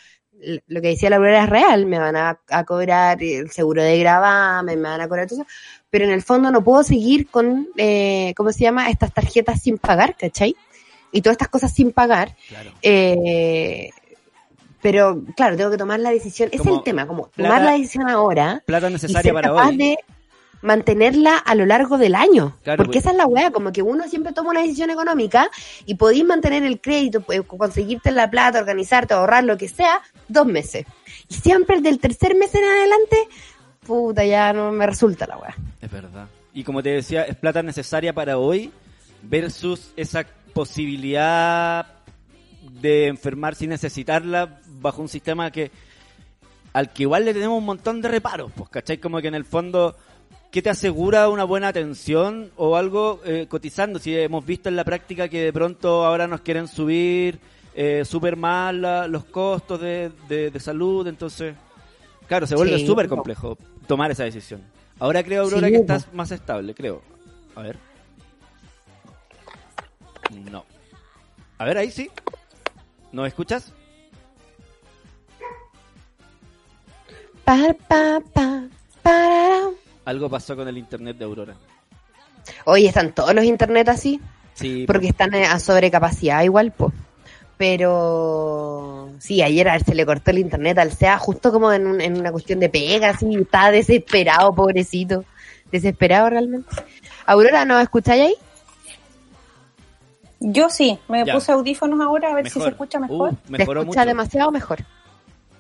C: lo que decía la Aurora es real, me van a, a cobrar el seguro de gravamen, me van a cobrar todo eso, pero en el fondo no puedo seguir con, eh, ¿cómo se llama? Estas tarjetas sin pagar, ¿cachai? Y todas estas cosas sin pagar.
D: Claro.
C: Eh, pero, claro, tengo que tomar la decisión. Es el tema, como
D: plata-
C: tomar la decisión ahora
D: Plata
C: y
D: necesaria
C: ser
D: para
C: capaz
D: hoy.
C: de mantenerla a lo largo del año.
D: Claro,
C: porque
D: pues.
C: esa es la weá, como que uno siempre toma una decisión económica y podéis mantener el crédito, pues, conseguirte la plata, organizarte, ahorrar, lo que sea, dos meses. Y siempre el del tercer mes en adelante, puta, ya no me resulta la weá.
D: Es verdad. Y como te decía, es plata necesaria para hoy versus esa posibilidad de enfermar sin necesitarla bajo un sistema que al que igual le tenemos un montón de reparos, pues, ¿cachai? Como que en el fondo, ¿qué te asegura una buena atención o algo eh, cotizando? Si hemos visto en la práctica que de pronto ahora nos quieren subir eh, súper mal la- los costos de, de- de salud, entonces, claro, se vuelve
C: Sí,
D: súper
C: no.
D: complejo tomar esa decisión. Ahora creo, Aurora,
C: Sí,
D: que estás más estable, creo. A ver. No. A ver, ahí sí. ¿No escuchas?
C: Pa, pa, pa, parará.
D: Algo pasó con el internet de Aurora.
C: Oye, están todos los internet así,
D: Sí,
C: porque están eh, a sobrecapacidad igual, pues. Pero sí, ayer a él se le cortó el internet al SEA justo como en, un- en una cuestión de pega, así, estaba desesperado, pobrecito. Desesperado realmente. Aurora, ¿nos escucháis ahí?
I: Yo sí, me
D: Ya.
I: puse audífonos ahora a ver si se escucha mejor.
D: Uh,
C: ¿Te
D: mejoró
C: escucha
D: mucho.
C: demasiado mejor?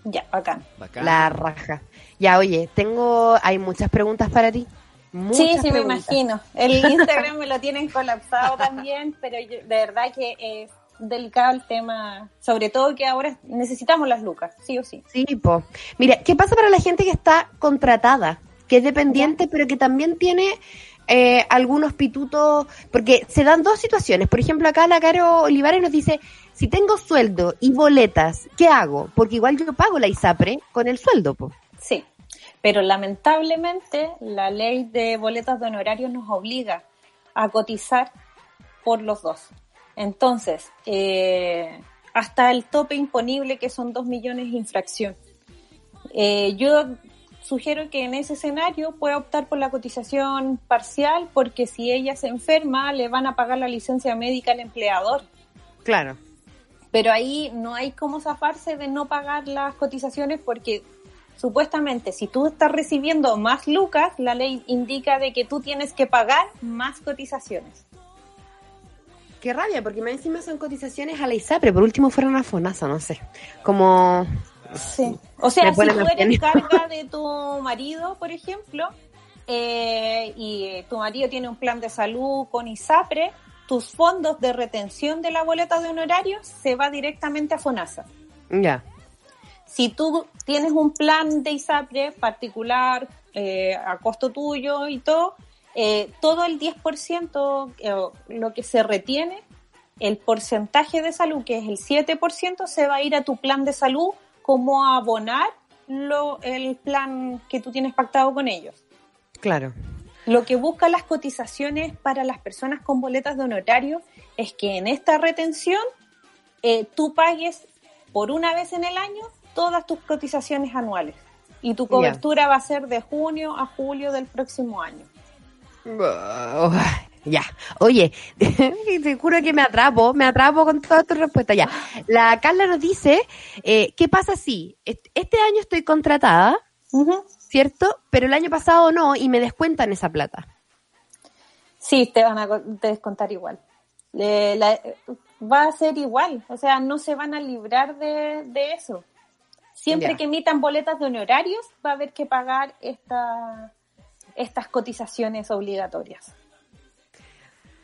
I: Ya, bacán.
D: Bacán.
C: La raja. Ya, oye, tengo, hay muchas preguntas para ti. Muchas
I: sí, sí, me imagino. El Instagram me lo tienen colapsado también, pero yo- de verdad que es delicado el tema, sobre todo que ahora necesitamos las lucas, sí o sí.
C: Sí, po. Mira, ¿qué pasa para la gente que está contratada? Que es dependiente, pero que también tiene eh, algunos pitutos, porque se dan dos situaciones. Por ejemplo, acá la Caro Olivares nos dice, si tengo sueldo y boletas, ¿qué hago? Porque igual yo pago la ISAPRE con el sueldo.
I: Sí. Pero lamentablemente la ley de boletas de honorarios nos obliga a cotizar por los dos. Entonces, eh, hasta el tope imponible que son 2 millones de infracción. Eh, yo sugiero que en ese escenario pueda optar por la cotización parcial porque si ella se enferma le van a pagar la licencia médica al empleador.
C: Claro.
I: Pero ahí no hay cómo zafarse de no pagar las cotizaciones porque supuestamente si tú estás recibiendo más lucas, la ley indica de que tú tienes que pagar más cotizaciones.
C: Qué rabia, porque más encima son cotizaciones a la ISAPRE, por último fueron a FONASA, no sé. Como...
I: Sí. O sea, si tú eres carga de tu marido, por ejemplo, eh, y tu marido tiene un plan de salud con ISAPRE, tus fondos de retención de la boleta de honorarios se va directamente a FONASA.
C: Ya.
I: Si tú tienes un plan de ISAPRE particular, eh, a costo tuyo y todo, eh, todo el 10%, eh, lo que se retiene, el porcentaje de salud, que es el 7%, se va a ir a tu plan de salud como a abonar lo, el plan que tú tienes pactado con ellos.
C: Claro.
I: Lo que busca las cotizaciones para las personas con boletas de honorario es que en esta retención eh, tú pagues por una vez en el año todas tus cotizaciones anuales. Y tu cobertura va a ser de junio a julio del próximo año.
C: Oh, ya. Oye, te juro que me atrapo, me atrapo con todas tus respuestas. Ya. La Carla nos dice, eh, ¿qué pasa si est- este año estoy contratada, ¿cierto? Pero el año pasado no y me descuentan esa plata.
I: Sí, te van a co- descontar igual. Le- la- va a ser igual, o sea, no se van a librar de, de eso. Siempre que emitan boletas de honorarios, va a haber que pagar esta, estas cotizaciones obligatorias.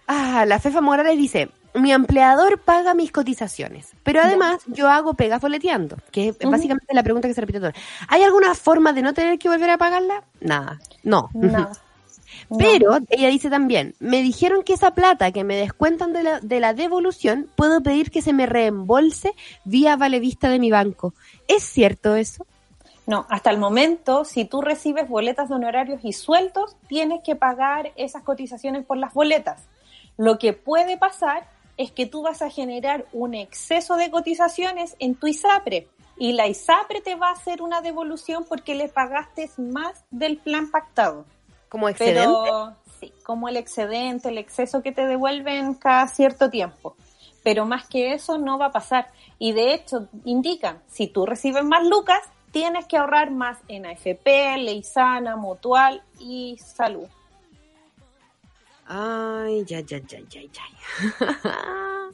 C: Ah, la Fefa Morales dice, mi empleador paga mis cotizaciones, pero además yo hago pegas boleteando, que es básicamente la pregunta que se repite todo. ¿Hay alguna forma de no tener que volver a pagarla? Nada, no.
I: Nada.
C: Pero ella dice también, me dijeron que esa plata que me descuentan de la, de la devolución, puedo pedir que se me reembolse vía vale vista de mi banco. ¿Es cierto eso?
I: No, hasta el momento, si tú recibes boletas de honorarios y sueltos, tienes que pagar esas cotizaciones por las boletas. Lo que puede pasar es que tú vas a generar un exceso de cotizaciones en tu ISAPRE y la ISAPRE te va a hacer una devolución porque le pagaste más del plan pactado.
C: ¿Como excedente?
I: Pero sí, como el excedente, el exceso que te devuelven cada cierto tiempo. Pero más que eso no va a pasar. Y de hecho, indican, si tú recibes más lucas, tienes que ahorrar más en AFP, ley sana, mutual y salud.
C: Ay, ya, ya, ya, ya, ya.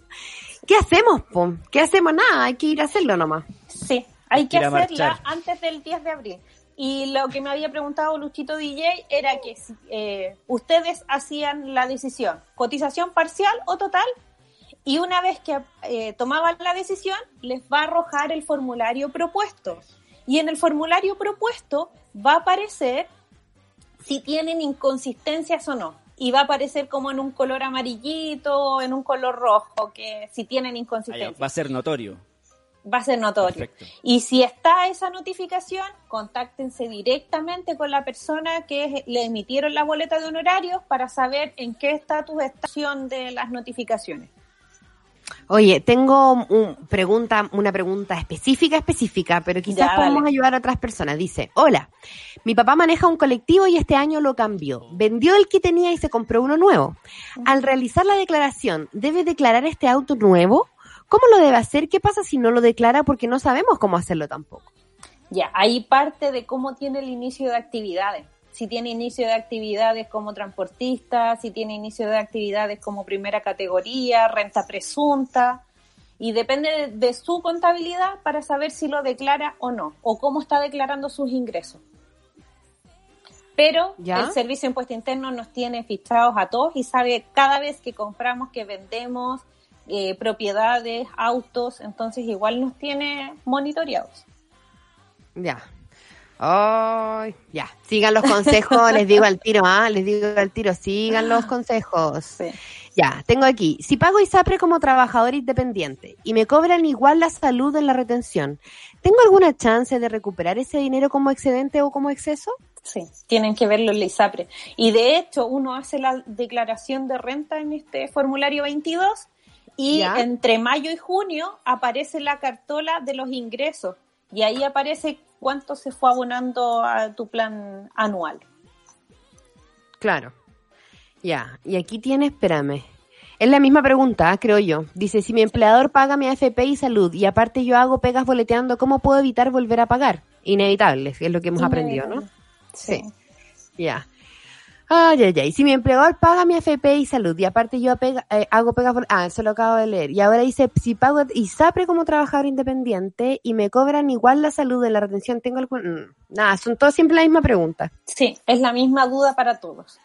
C: ¿Qué hacemos, po? ¿Qué hacemos? Nada, hay que ir a hacerlo nomás.
I: Sí, hay que hacerla
D: marchar.
I: antes del 10 de abril. Y lo que me había preguntado Luchito DJ era que si, eh, ustedes hacían la decisión, cotización parcial o total, y una vez que eh, tomaban la decisión, les va a arrojar el formulario propuesto. Y en el formulario propuesto va a aparecer si tienen inconsistencias o no. Y va a aparecer como en un color amarillito o en un color rojo, que si tienen
D: ya,
I: inconsistencias
D: va a ser notorio.
I: va a ser notorio.
D: Perfecto.
I: Y si está esa notificación, contáctense directamente con la persona que le emitieron la boleta de honorarios para saber en qué estatus está de las notificaciones.
C: Oye, tengo un pregunta, una pregunta específica, específica, pero quizás
I: Ya,
C: podemos ayudar a otras personas. Dice, hola, mi papá maneja un colectivo y este año lo cambió. Vendió el que tenía y se compró uno nuevo. Al realizar la declaración, ¿debe declarar este auto nuevo? ¿Cómo lo debe hacer? ¿Qué pasa si no lo declara? Porque no sabemos cómo hacerlo tampoco.
I: Ya, ahí parte de cómo tiene el inicio de actividades. Si tiene inicio de actividades como transportista, si tiene inicio de actividades como primera categoría, renta presunta. Y depende de, su contabilidad para saber si lo declara o no, o cómo está declarando sus ingresos. Pero
C: ¿Ya?
I: el Servicio de Impuesto Interno nos tiene fichados a todos y sabe cada vez que compramos, que vendemos eh, propiedades, autos, entonces igual nos tiene monitoreados.
C: Ya. Ay, ya. Sigan los consejos, les digo al tiro, ah, les digo al tiro, sigan los consejos.
I: Sí.
C: Ya, tengo aquí. Si pago ISAPRE como trabajador independiente y me cobran igual la salud en la retención, ¿tengo alguna chance de recuperar ese dinero como excedente o como exceso?
I: Sí, tienen que verlo en la ISAPRE. Y de hecho, uno hace la declaración de renta en este formulario 22 y
C: Ya.
I: entre mayo y junio aparece la cartola de los ingresos y ahí aparece cuánto se fue abonando a tu plan anual.
C: Claro. Ya, y aquí tiene, espérame. Es la misma pregunta, ah, creo yo. Dice, si mi empleador paga mi AFP y salud y aparte yo hago pegas boleteando, ¿cómo puedo evitar volver a pagar? Inevitable, es lo que hemos aprendido, ¿no? Sí. Ya. Ay, ay, ay. Si mi empleador paga mi AFP y salud y aparte yo pega- eh, hago pegas vol- Ah, eso lo acabo de leer. Y ahora dice, si pago ISAPRE como trabajador independiente y me cobran igual la salud en la retención, ¿tengo algún...? mm, Nada, son todas siempre la misma pregunta.
I: Sí, es la misma duda para todos.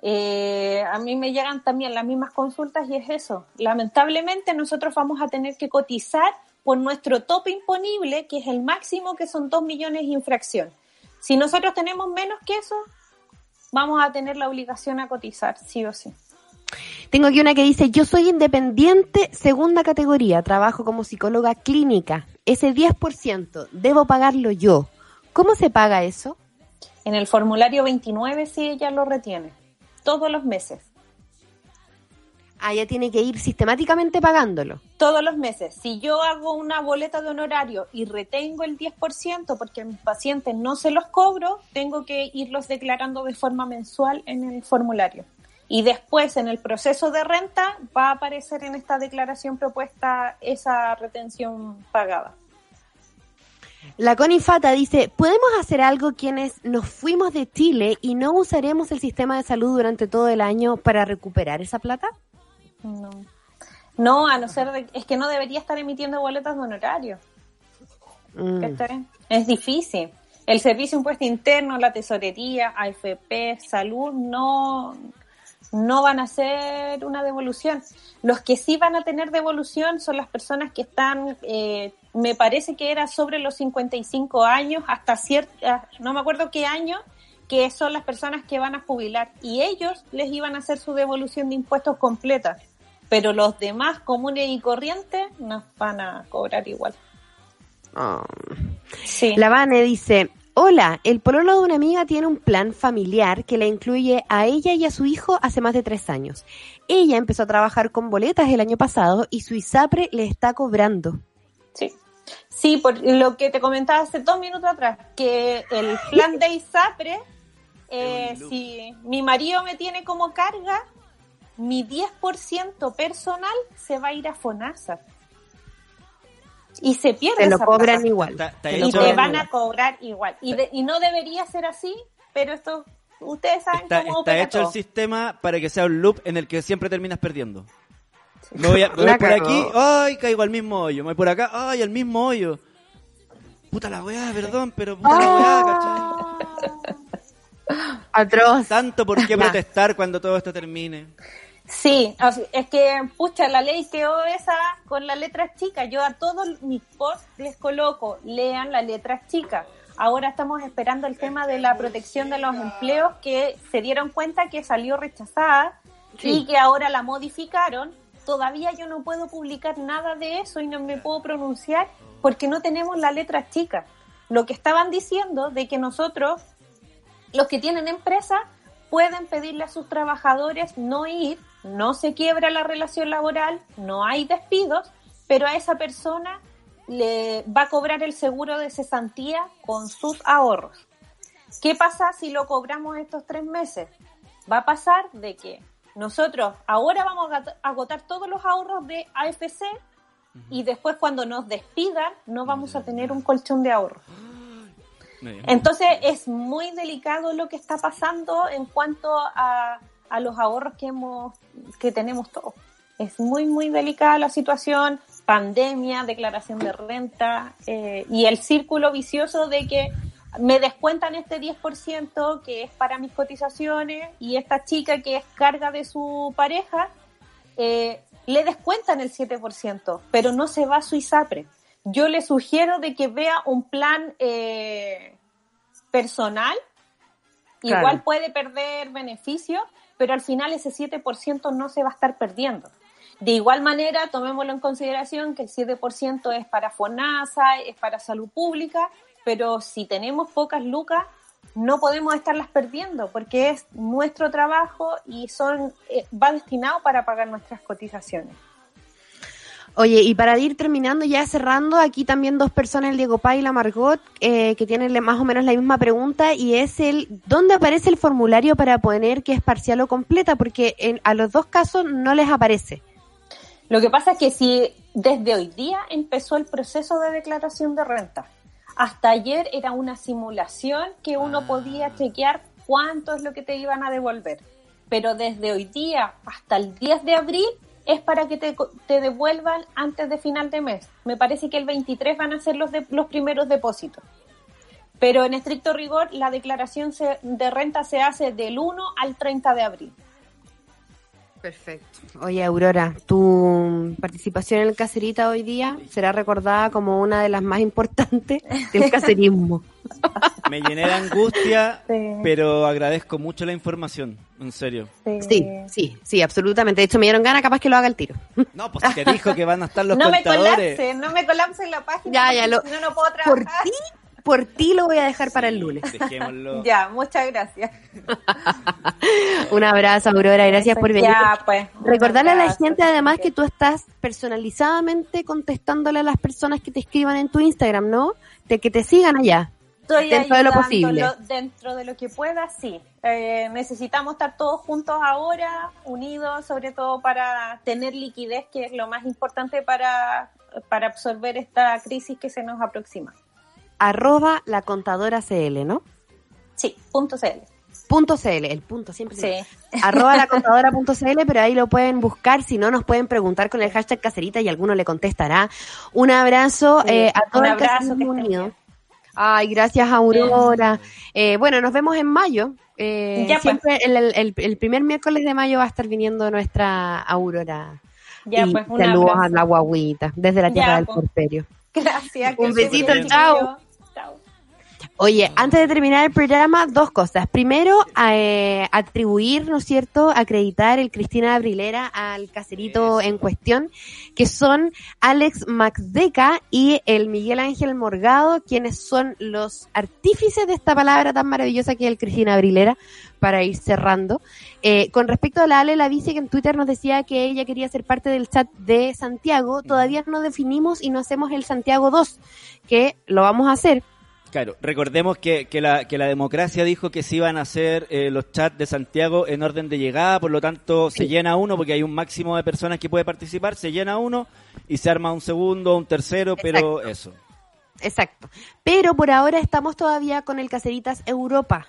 I: Eh, a mí me llegan también las mismas consultas y es eso. Lamentablemente nosotros vamos a tener que cotizar por nuestro tope imponible, que es el máximo, que son 2 millones de infracción. Si nosotros tenemos menos que eso, vamos a tener la obligación a cotizar, sí o sí.
C: Tengo aquí una que dice, yo soy independiente, segunda categoría, trabajo como psicóloga clínica. Ese 10% debo pagarlo yo. ¿Cómo se paga eso?
I: En el formulario 29 sí ella lo retiene, todos los meses.
C: Ah, ya tiene que ir sistemáticamente pagándolo.
I: todos los meses. Si yo hago una boleta de honorario y retengo el 10% porque a mis pacientes no se los cobro, tengo que irlos declarando de forma mensual en el formulario. Y después, en el proceso de renta, va a aparecer en esta declaración propuesta esa retención pagada.
C: La Conifata dice, ¿podemos hacer algo quienes nos fuimos de Chile y no usaremos el sistema de salud durante todo el año para recuperar esa plata?
I: No. No, a no ser de- es que no debería estar emitiendo boletas de honorario.
C: Mm.
I: Es difícil. El servicio de impuesto interno, la tesorería, AFP, salud, no, no van a hacer una devolución. Los que sí van a tener devolución son las personas que están, eh, me parece que era sobre los 55 años, hasta cierta, no me acuerdo qué año, que son las personas que van a jubilar. Y ellos les iban a hacer su devolución de impuestos completa. Pero los demás comunes y corrientes nos van a cobrar igual.
C: Oh.
I: Sí.
C: La Vane dice, hola, el pololo de una amiga tiene un plan familiar que la incluye a ella y a su hijo hace más de tres años. Ella empezó a trabajar con boletas el año pasado y su ISAPRE le está cobrando.
I: Sí. Sí, por lo que te comentaba hace dos minutos atrás, que el plan de ISAPRE, eh, si mi marido me tiene como carga, mi 10% personal se va a ir a FONASA. Y se pierde
C: Te lo
I: esa
C: cobran
I: plata.
C: igual.
I: Y te van
C: igual.
I: a cobrar igual. Y, de- y no debería ser así, pero esto, ustedes saben
D: Está,
I: cómo
D: está hecho el sistema para que sea un loop en el que siempre terminas perdiendo. Me voy, a- me voy
C: La
D: por
C: cagó.
D: aquí, ay, caigo al mismo hoyo. Me voy por acá, ay, al mismo hoyo. Puta la weá, perdón, pero puta la weá, ¿cachai?
C: Atroz.
D: Tanto por qué protestar cuando todo esto termine.
I: Sí, es que, pucha, la ley quedó esa con las letras chicas. Yo a todos mis posts les coloco, lean las letras chicas. Ahora estamos esperando el tema de la protección de los empleos que se dieron cuenta que salió rechazada y que ahora la modificaron. Todavía yo no puedo publicar nada de eso y no me puedo pronunciar porque no tenemos las letras chicas. Lo que estaban diciendo de que nosotros los que tienen empresa pueden pedirle a sus trabajadores no ir, no se quiebra la relación laboral, no hay despidos, pero a esa persona le va a cobrar el seguro de cesantía con sus ahorros. ¿Qué pasa si lo cobramos estos tres meses? Va a pasar de que nosotros ahora vamos a agotar todos los ahorros de AFC y después cuando nos despidan no vamos a tener un colchón de ahorros. Entonces es muy delicado lo que está pasando en cuanto a, a los ahorros que hemos que tenemos todos. Es muy muy delicada la situación, pandemia, declaración de renta eh, y el círculo vicioso de que me descuentan este 10% que es para mis cotizaciones y esta chica que es carga de su pareja eh, le descuentan el 7%, pero no se va a su ISAPRE. Yo le sugiero de que vea un plan eh, personal,
C: Claro.
I: igual puede perder beneficio, pero al final ese 7% no se va a estar perdiendo. De igual manera, tomémoslo en consideración que el 7% es para FONASA, es para salud pública, pero si tenemos pocas lucas, no podemos estarlas perdiendo porque es nuestro trabajo y son eh, va destinado para pagar nuestras cotizaciones.
C: Oye, y para ir terminando, ya cerrando, aquí también dos personas, el Diego Pay y la Margot, eh, que tienen más o menos la misma pregunta, y es el, ¿dónde aparece el formulario para poner que es parcial o completa? Porque en, a los dos casos no les aparece.
I: Lo que pasa es que si desde hoy día empezó el proceso de declaración de renta, hasta ayer era una simulación que uno podía chequear cuánto es lo que te iban a devolver. Pero desde hoy día hasta el 10 de abril es para que te, te devuelvan antes de final de mes. Me parece que el 23 van a ser los, de- los primeros depósitos. Pero en estricto rigor, la declaración se- de renta se hace del 1 al 30 de abril.
C: Perfecto. Oye, Aurora, tu participación en el Cacerita hoy día será recordada como una de las más importantes del cacerismo.
D: Me llené de angustia,
I: Sí.
D: pero agradezco mucho la información, en serio.
C: Sí, sí, sí, absolutamente. De hecho, me dieron ganas, capaz que lo haga el tiro.
D: No, pues te dijo que van a estar los
I: no me
D: contadores.
I: colapse, no me colapse la página.
C: Ya, ya, lo-
I: si no, no puedo
C: Por
I: trabajar.
C: ti, por ti lo voy a dejar para el lunes.
D: Dejémoslo.
I: Ya, muchas gracias.
C: Un abrazo, Aurora, gracias por venir.
I: Ya, pues.
C: Recordarle a la gente además que tú estás personalizadamente contestándole a las personas que te escriban en tu Instagram, ¿no? De que te sigan allá.
I: Estoy
C: dentro de lo posible.
I: Dentro de lo que pueda, sí. Eh, necesitamos estar todos juntos ahora, unidos, sobre todo para tener liquidez, que es lo más importante para, para absorber esta crisis que se nos aproxima.
C: Arroba la contadora CL, ¿no?
I: Sí, punto CL.
C: Punto CL, el punto siempre.
I: Sí.
C: Arroba la contadora.cl, pero ahí lo pueden buscar. Si no, nos pueden preguntar con el hashtag caserita y alguno le contestará. Un abrazo
I: Sí,
C: eh, a todo
I: un
C: el
I: abrazo, que
C: unido. Ay, gracias, Aurora. Eh, bueno, nos vemos en mayo. Eh,
I: Ya, pues.
C: siempre el, el- primer miércoles de mayo va a estar viniendo nuestra Aurora.
I: Ya,
C: y
I: pues,
C: saludos
I: abrazo.
C: a la guaguita desde la tierra
I: Ya,
C: del
I: pues.
C: porperio.
I: Gracias.
C: Un besito. Chao. Oye, antes de terminar el programa, dos cosas. Primero, eh, atribuir, ¿no es cierto?, acreditar el Cristina Abrilera al caserito en cuestión, que son Alex Maxdeca y el Miguel Ángel Morgado, quienes son los artífices de esta palabra tan maravillosa que es el Cristina Abrilera, para ir cerrando. Eh, con respecto a la Ale la Vice, que en Twitter nos decía que ella quería ser parte del chat de Santiago, todavía no definimos y no hacemos el Santiago 2, que lo vamos a hacer.
D: Claro, recordemos que, que, la, que la democracia dijo que se iban a hacer eh, los chats de Santiago en orden de llegada, por lo tanto se llena uno porque hay un máximo de personas que puede participar, se llena uno y se arma un segundo, un tercero, pero eso.
C: Exacto. Pero por ahora estamos todavía con el Caseritas Europa.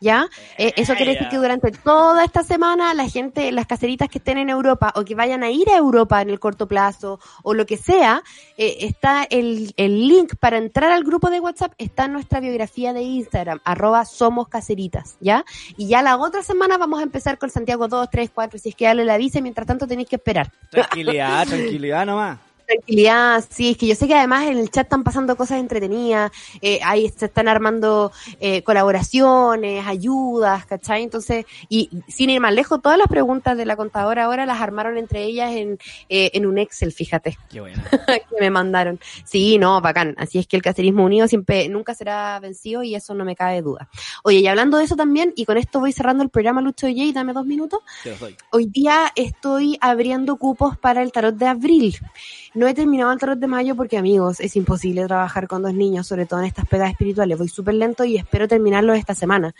C: ¿Ya? Eh, eso quiere decir que durante toda esta semana la gente, las caseritas que estén en Europa o que vayan a ir a Europa en el corto plazo o lo que sea, eh, está el, el link para entrar al grupo de WhatsApp, está en nuestra biografía de Instagram, arroba somos caseritas, ¿ya? Y ya la otra semana vamos a empezar con Santiago 2, 3, 4, si es que dale la avise, mientras tanto tenéis que esperar.
D: Tranquilidad, tranquilidad nomás.
C: Tranquilidad, sí, es que yo sé que además en el chat están pasando cosas entretenidas, eh, ahí se están armando eh, colaboraciones, ayudas, ¿cachai? Entonces, y sin ir más lejos, todas las preguntas de la contadora ahora las armaron entre ellas en, eh, en un Excel, fíjate,
D: Qué bueno.
C: que me mandaron. Sí, no, bacán. Así es que el cacerismo unido siempre, nunca será vencido y eso no me cabe duda. Oye, y hablando de eso también, y con esto voy cerrando el programa Lucho J, dame dos minutos. Hoy día estoy abriendo cupos para el tarot de abril. No he terminado el tarot de mayo porque, amigos, es imposible trabajar con dos niños, sobre todo en estas pegas espirituales. Voy súper lento y espero terminarlo esta semana.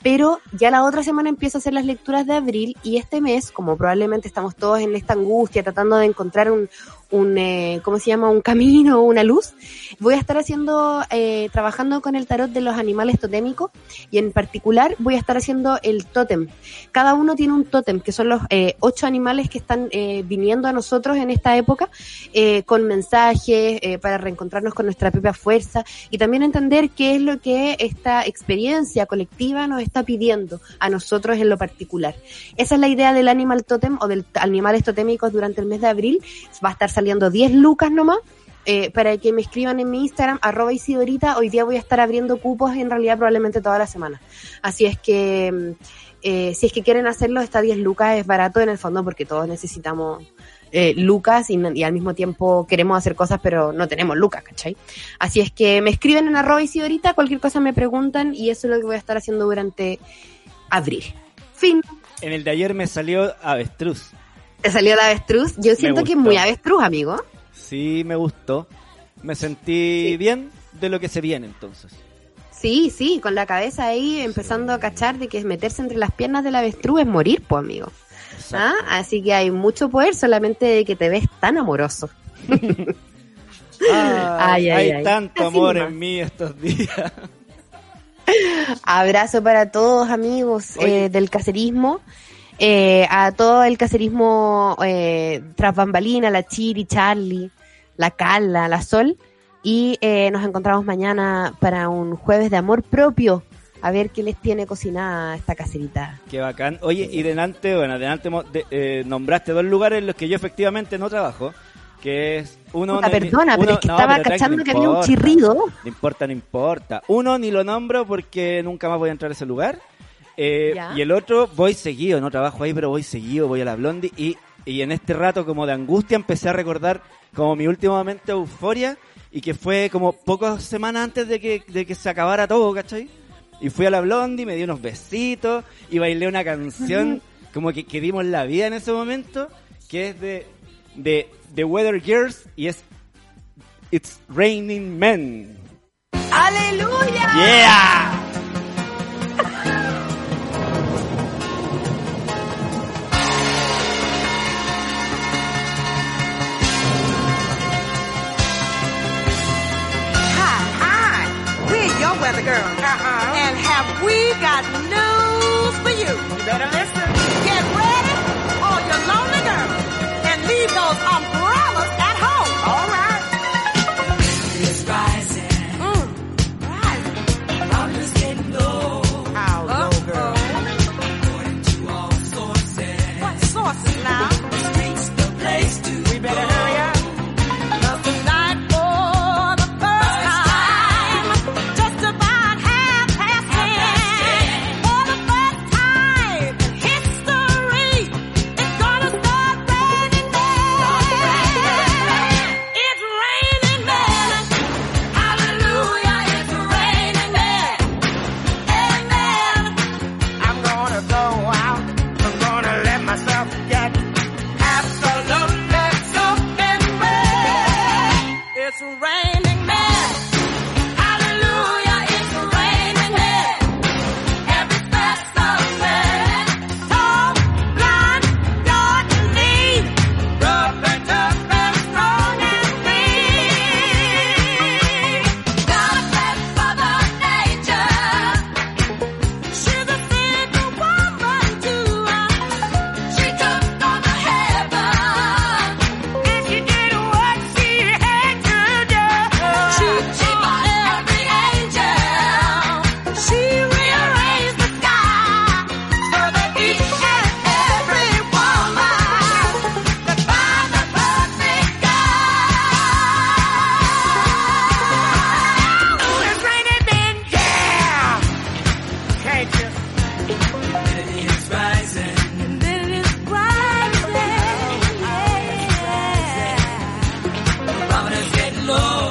C: Pero ya la otra semana empiezo a hacer las lecturas de abril y este mes, como probablemente estamos todos en esta angustia, tratando de encontrar un, un eh, ¿cómo se llama? Un camino, una luz, voy a estar haciendo, eh, trabajando con el tarot de los animales totémicos y en particular voy a estar haciendo el tótem. Cada uno tiene un tótem, que son los eh, ocho animales que están eh, viniendo a nosotros en esta época eh, con mensajes, eh, para reencontrarnos con nuestra propia fuerza y también entender qué es lo que esta experiencia colectiva nos está pidiendo a nosotros en lo particular. Esa es la idea del Animal Totem o del animales totémicos durante el mes de abril. Va a estar saliendo 10 lucas nomás. eh, para que me escriban en mi Instagram, arroba Isidorita, hoy día voy a estar abriendo cupos en realidad probablemente toda la semana. Así es que, mm, eh, si es que quieren hacerlo, está 10 lucas, es barato en el fondo porque todos necesitamos eh, lucas y, y al mismo tiempo queremos hacer cosas pero no tenemos lucas, ¿cachai? Así es que me escriben en arroba Isidorita, cualquier cosa me preguntan y eso es lo que voy a estar haciendo durante abril. Fin.
D: En el de ayer me salió avestruz.
C: ¿Te salió la avestruz? Yo siento que es muy avestruz, amigo.
D: Sí, me gustó. Me sentí bien de lo que se viene entonces.
C: Sí, sí, con la cabeza ahí empezando a cachar de que meterse entre las piernas del avestruz es morir, pues, amigo. ¿Ah? Así que hay mucho poder solamente de que te ves tan amoroso. Ay, ay,
D: hay
C: ay.
D: tanto amor en mí estos días.
C: Abrazo para todos, amigos eh, del cacerismo. Eh, a todo el cacerismo eh, tras bambalina, la Chiri, Charlie, la Carla, la Sol. Y eh, nos encontramos mañana para un jueves de amor propio. A ver qué les tiene cocinada esta cacerita.
D: Qué bacán. Oye, y delante, bueno, delante de- eh, nombraste dos lugares en los que yo efectivamente no trabajo. Que es uno.
C: Puta,
D: ni-
C: perdona, pero es que
D: no,
C: estaba cachando
D: no
C: que había un chirrido.
D: No importa, no importa. Uno ni lo nombro porque nunca más voy a entrar a ese lugar. Eh, y el otro, voy seguido, no trabajo ahí, pero voy seguido, voy a la Blondie. Y, y en este rato como de angustia empecé a recordar como mi último momento de euforia y que fue como pocas semanas antes de que, de que se acabara todo, ¿cachai? Y fui a la Blondie, me di unos besitos y bailé una canción como que, que dimos la vida en ese momento, que es de, de The Weather Girls y es It's Raining Men.
J: ¡Aleluya!
D: ¡Yeah!
J: girl. Uh-huh. And have we got news for you? You better listen.
A: love.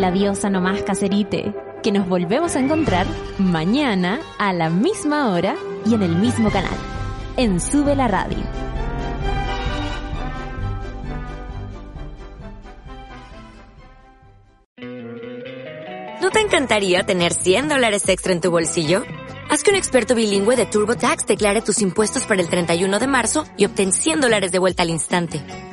A: La diosa nomás, caserite, que nos volvemos a encontrar mañana a la misma hora y en el mismo canal, en Sube la Radio.
K: ¿No te encantaría tener 100 dólares extra en tu bolsillo? Haz que un experto bilingüe de TurboTax declare tus impuestos para el 31 de marzo y obtén 100 dólares de vuelta al instante.